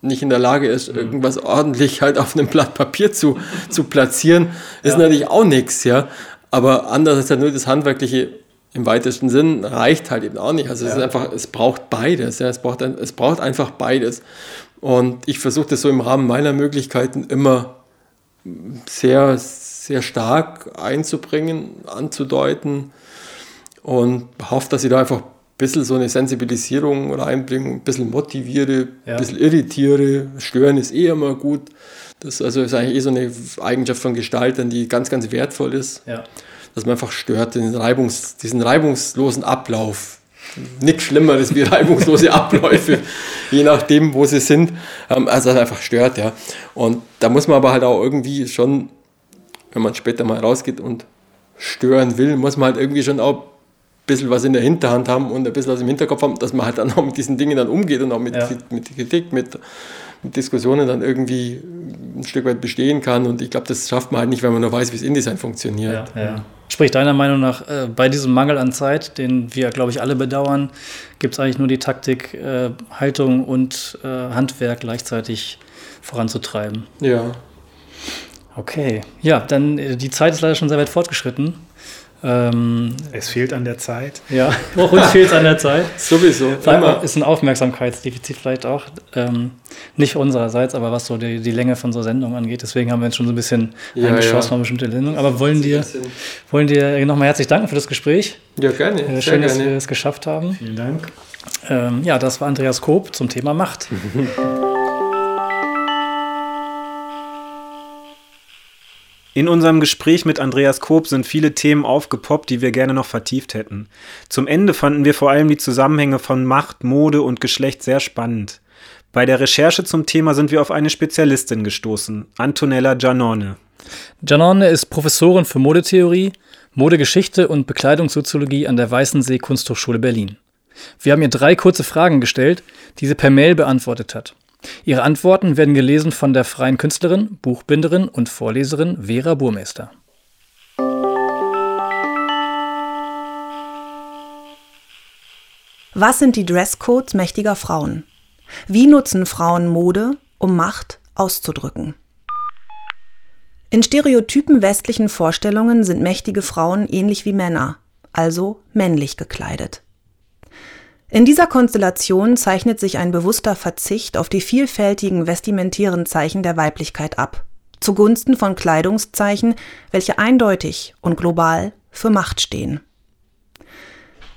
nicht in der Lage ist, mhm. irgendwas ordentlich halt auf einem Blatt Papier zu, zu platzieren, ist ja. natürlich auch nichts, ja. Aber andererseits halt nur das Handwerkliche im weitesten Sinn reicht halt eben auch nicht. Also ja. es ist einfach, es braucht beides, ja. Es braucht, es braucht einfach beides. Und ich versuche das so im Rahmen meiner Möglichkeiten immer sehr, sehr stark einzubringen, anzudeuten und hoffe, dass ich da einfach bisschen so eine Sensibilisierung reinbringen, ein bisschen motiviere, ja. ein bisschen irritiere. Stören ist eh immer gut. Das also ist eigentlich eh so eine Eigenschaft von Gestaltern, die ganz, ganz wertvoll ist. Ja. Dass man einfach stört, Reibungs, diesen reibungslosen Ablauf. Nichts Schlimmeres wie [LAUGHS] reibungslose Abläufe, je nachdem, wo sie sind. Ähm, also einfach stört, ja. Und da muss man aber halt auch irgendwie schon, wenn man später mal rausgeht und stören will, muss man halt irgendwie schon auch bisschen was in der Hinterhand haben und ein bisschen was im Hinterkopf haben, dass man halt dann auch mit diesen Dingen dann umgeht und auch mit, ja. mit Kritik, mit, mit, Diskussionen dann irgendwie ein Stück weit bestehen kann. Und ich glaube, das schafft man halt nicht, wenn man nur weiß, wie das InDesign funktioniert. Ja, ja. Sprich, deiner Meinung nach, äh, bei diesem Mangel an Zeit, den wir, glaube ich, alle bedauern, gibt es eigentlich nur die Taktik, äh, Haltung und äh, Handwerk gleichzeitig voranzutreiben. Ja. Okay, ja, dann äh, die Zeit ist leider schon sehr weit fortgeschritten. Ähm, es fehlt an der Zeit. Ja, auch [LAUGHS] uns fehlt es an der Zeit. Sowieso. Immer. Ist ein Aufmerksamkeitsdefizit vielleicht auch. Ähm, nicht unsererseits, aber was so die, die Länge von so Sendungen angeht. Deswegen haben wir jetzt schon so ein bisschen ja, eingeschossen ja. auf bestimmte Sendungen. Aber wollen dir, wollen dir nochmal herzlich danken für das Gespräch. Ja, gerne. Äh, schön, dass wir es geschafft haben. Vielen Dank. Ähm, ja, das war Andreas Koop zum Thema Macht. [LAUGHS] In unserem Gespräch mit Andreas Koop sind viele Themen aufgepoppt, die wir gerne noch vertieft hätten. Zum Ende fanden wir vor allem die Zusammenhänge von Macht, Mode und Geschlecht sehr spannend. Bei der Recherche zum Thema sind wir auf eine Spezialistin gestoßen, Antonella Giannone. Giannone ist Professorin für Modetheorie, Modegeschichte und Bekleidungssoziologie an der Weißensee Kunsthochschule Berlin. Wir haben ihr drei kurze Fragen gestellt, die sie per Mail beantwortet hat. Ihre Antworten werden gelesen von der freien Künstlerin, Buchbinderin und Vorleserin Vera Burmeister. Was sind die Dresscodes mächtiger Frauen? Wie nutzen Frauen Mode, um Macht auszudrücken? In stereotypen westlichen Vorstellungen sind mächtige Frauen ähnlich wie Männer, also männlich gekleidet. In dieser Konstellation zeichnet sich ein bewusster Verzicht auf die vielfältigen vestimentären Zeichen der Weiblichkeit ab, zugunsten von Kleidungszeichen, welche eindeutig und global für Macht stehen.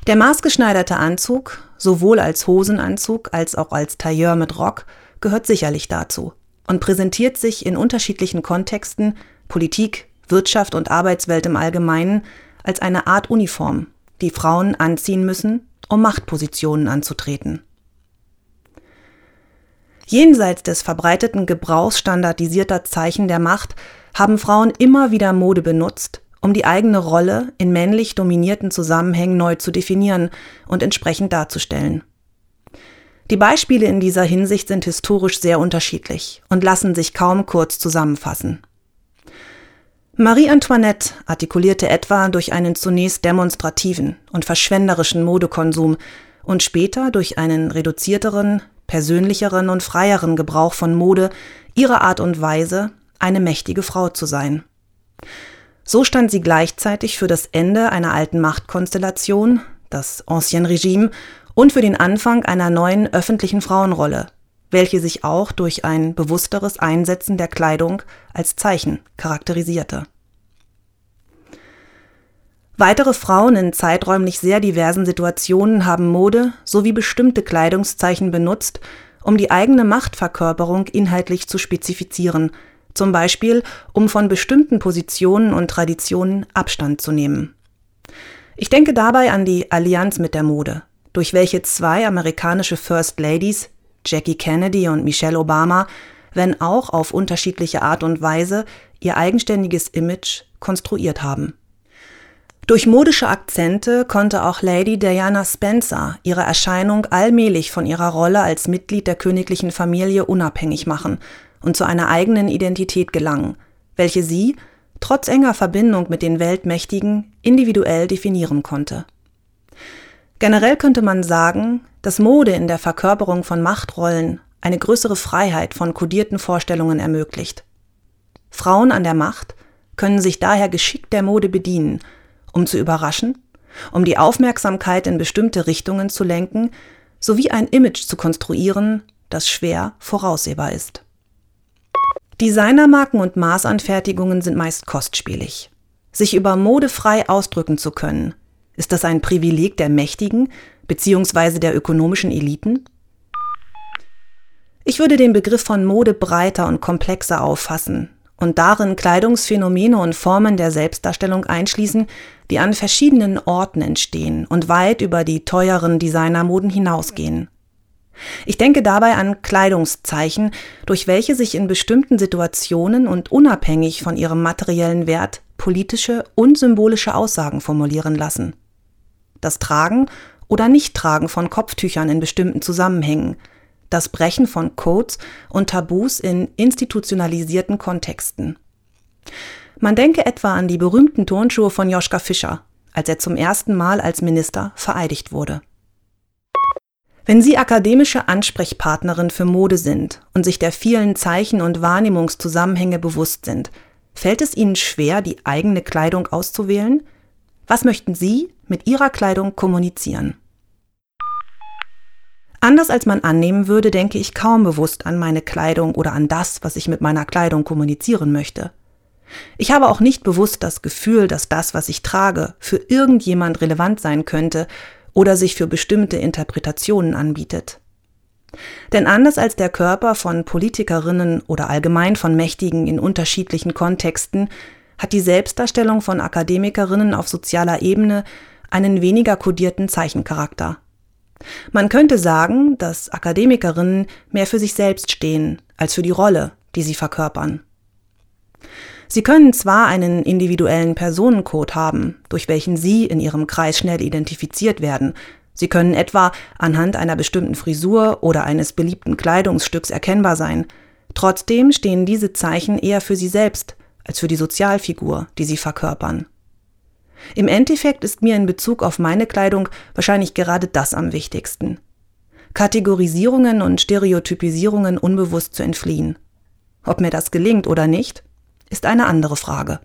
Der maßgeschneiderte Anzug, sowohl als Hosenanzug als auch als Tailleur mit Rock, gehört sicherlich dazu und präsentiert sich in unterschiedlichen Kontexten Politik, Wirtschaft und Arbeitswelt im Allgemeinen als eine Art Uniform, die Frauen anziehen müssen, um Machtpositionen anzutreten. Jenseits des verbreiteten Gebrauchs standardisierter Zeichen der Macht haben Frauen immer wieder Mode benutzt, um die eigene Rolle in männlich dominierten Zusammenhängen neu zu definieren und entsprechend darzustellen. Die Beispiele in dieser Hinsicht sind historisch sehr unterschiedlich und lassen sich kaum kurz zusammenfassen. Marie Antoinette artikulierte etwa durch einen zunächst demonstrativen und verschwenderischen Modekonsum und später durch einen reduzierteren, persönlicheren und freieren Gebrauch von Mode ihre Art und Weise, eine mächtige Frau zu sein. So stand sie gleichzeitig für das Ende einer alten Machtkonstellation, das Ancien Regime, und für den Anfang einer neuen öffentlichen Frauenrolle, welche sich auch durch ein bewussteres Einsetzen der Kleidung als Zeichen charakterisierte. Weitere Frauen in zeiträumlich sehr diversen Situationen haben Mode sowie bestimmte Kleidungszeichen benutzt, um die eigene Machtverkörperung inhaltlich zu spezifizieren, zum Beispiel um von bestimmten Positionen und Traditionen Abstand zu nehmen. Ich denke dabei an die Allianz mit der Mode, durch welche zwei amerikanische First Ladies, Jackie Kennedy und Michelle Obama, wenn auch auf unterschiedliche Art und Weise, ihr eigenständiges Image konstruiert haben. Durch modische Akzente konnte auch Lady Diana Spencer ihre Erscheinung allmählich von ihrer Rolle als Mitglied der königlichen Familie unabhängig machen und zu einer eigenen Identität gelangen, welche sie, trotz enger Verbindung mit den Weltmächtigen individuell definieren konnte. Generell könnte man sagen, dass Mode in der Verkörperung von Machtrollen eine größere Freiheit von kodierten Vorstellungen ermöglicht. Frauen an der Macht können sich daher geschickt der Mode bedienen, um zu überraschen, um die Aufmerksamkeit in bestimmte Richtungen zu lenken, sowie ein Image zu konstruieren, das schwer voraussehbar ist. Designermarken und Maßanfertigungen sind meist kostspielig. Sich über Mode frei ausdrücken zu können, ist das ein Privileg der Mächtigen bzw. der ökonomischen Eliten? Ich würde den Begriff von Mode breiter und komplexer auffassen und darin Kleidungsphänomene und Formen der Selbstdarstellung einschließen, die an verschiedenen Orten entstehen und weit über die teuren Designermoden hinausgehen. Ich denke dabei an Kleidungszeichen, durch welche sich in bestimmten Situationen und unabhängig von ihrem materiellen Wert politische und symbolische Aussagen formulieren lassen. Das Tragen oder Nichttragen von Kopftüchern in bestimmten Zusammenhängen, das Brechen von Codes und Tabus in institutionalisierten Kontexten. Man denke etwa an die berühmten Turnschuhe von Joschka Fischer, als er zum ersten Mal als Minister vereidigt wurde. Wenn Sie akademische Ansprechpartnerin für Mode sind und sich der vielen Zeichen und Wahrnehmungszusammenhänge bewusst sind, fällt es Ihnen schwer, die eigene Kleidung auszuwählen? Was möchten Sie mit Ihrer Kleidung kommunizieren? Anders als man annehmen würde, denke ich kaum bewusst an meine Kleidung oder an das, was ich mit meiner Kleidung kommunizieren möchte. Ich habe auch nicht bewusst das Gefühl, dass das, was ich trage, für irgendjemand relevant sein könnte oder sich für bestimmte Interpretationen anbietet. Denn anders als der Körper von Politikerinnen oder allgemein von Mächtigen in unterschiedlichen Kontexten hat die Selbstdarstellung von Akademikerinnen auf sozialer Ebene einen weniger kodierten Zeichencharakter. Man könnte sagen, dass Akademikerinnen mehr für sich selbst stehen als für die Rolle, die sie verkörpern. Sie können zwar einen individuellen Personencode haben, durch welchen Sie in Ihrem Kreis schnell identifiziert werden. Sie können etwa anhand einer bestimmten Frisur oder eines beliebten Kleidungsstücks erkennbar sein. Trotzdem stehen diese Zeichen eher für Sie selbst als für die Sozialfigur, die Sie verkörpern. Im Endeffekt ist mir in Bezug auf meine Kleidung wahrscheinlich gerade das am wichtigsten. Kategorisierungen und Stereotypisierungen unbewusst zu entfliehen. Ob mir das gelingt oder nicht, ist eine andere Frage.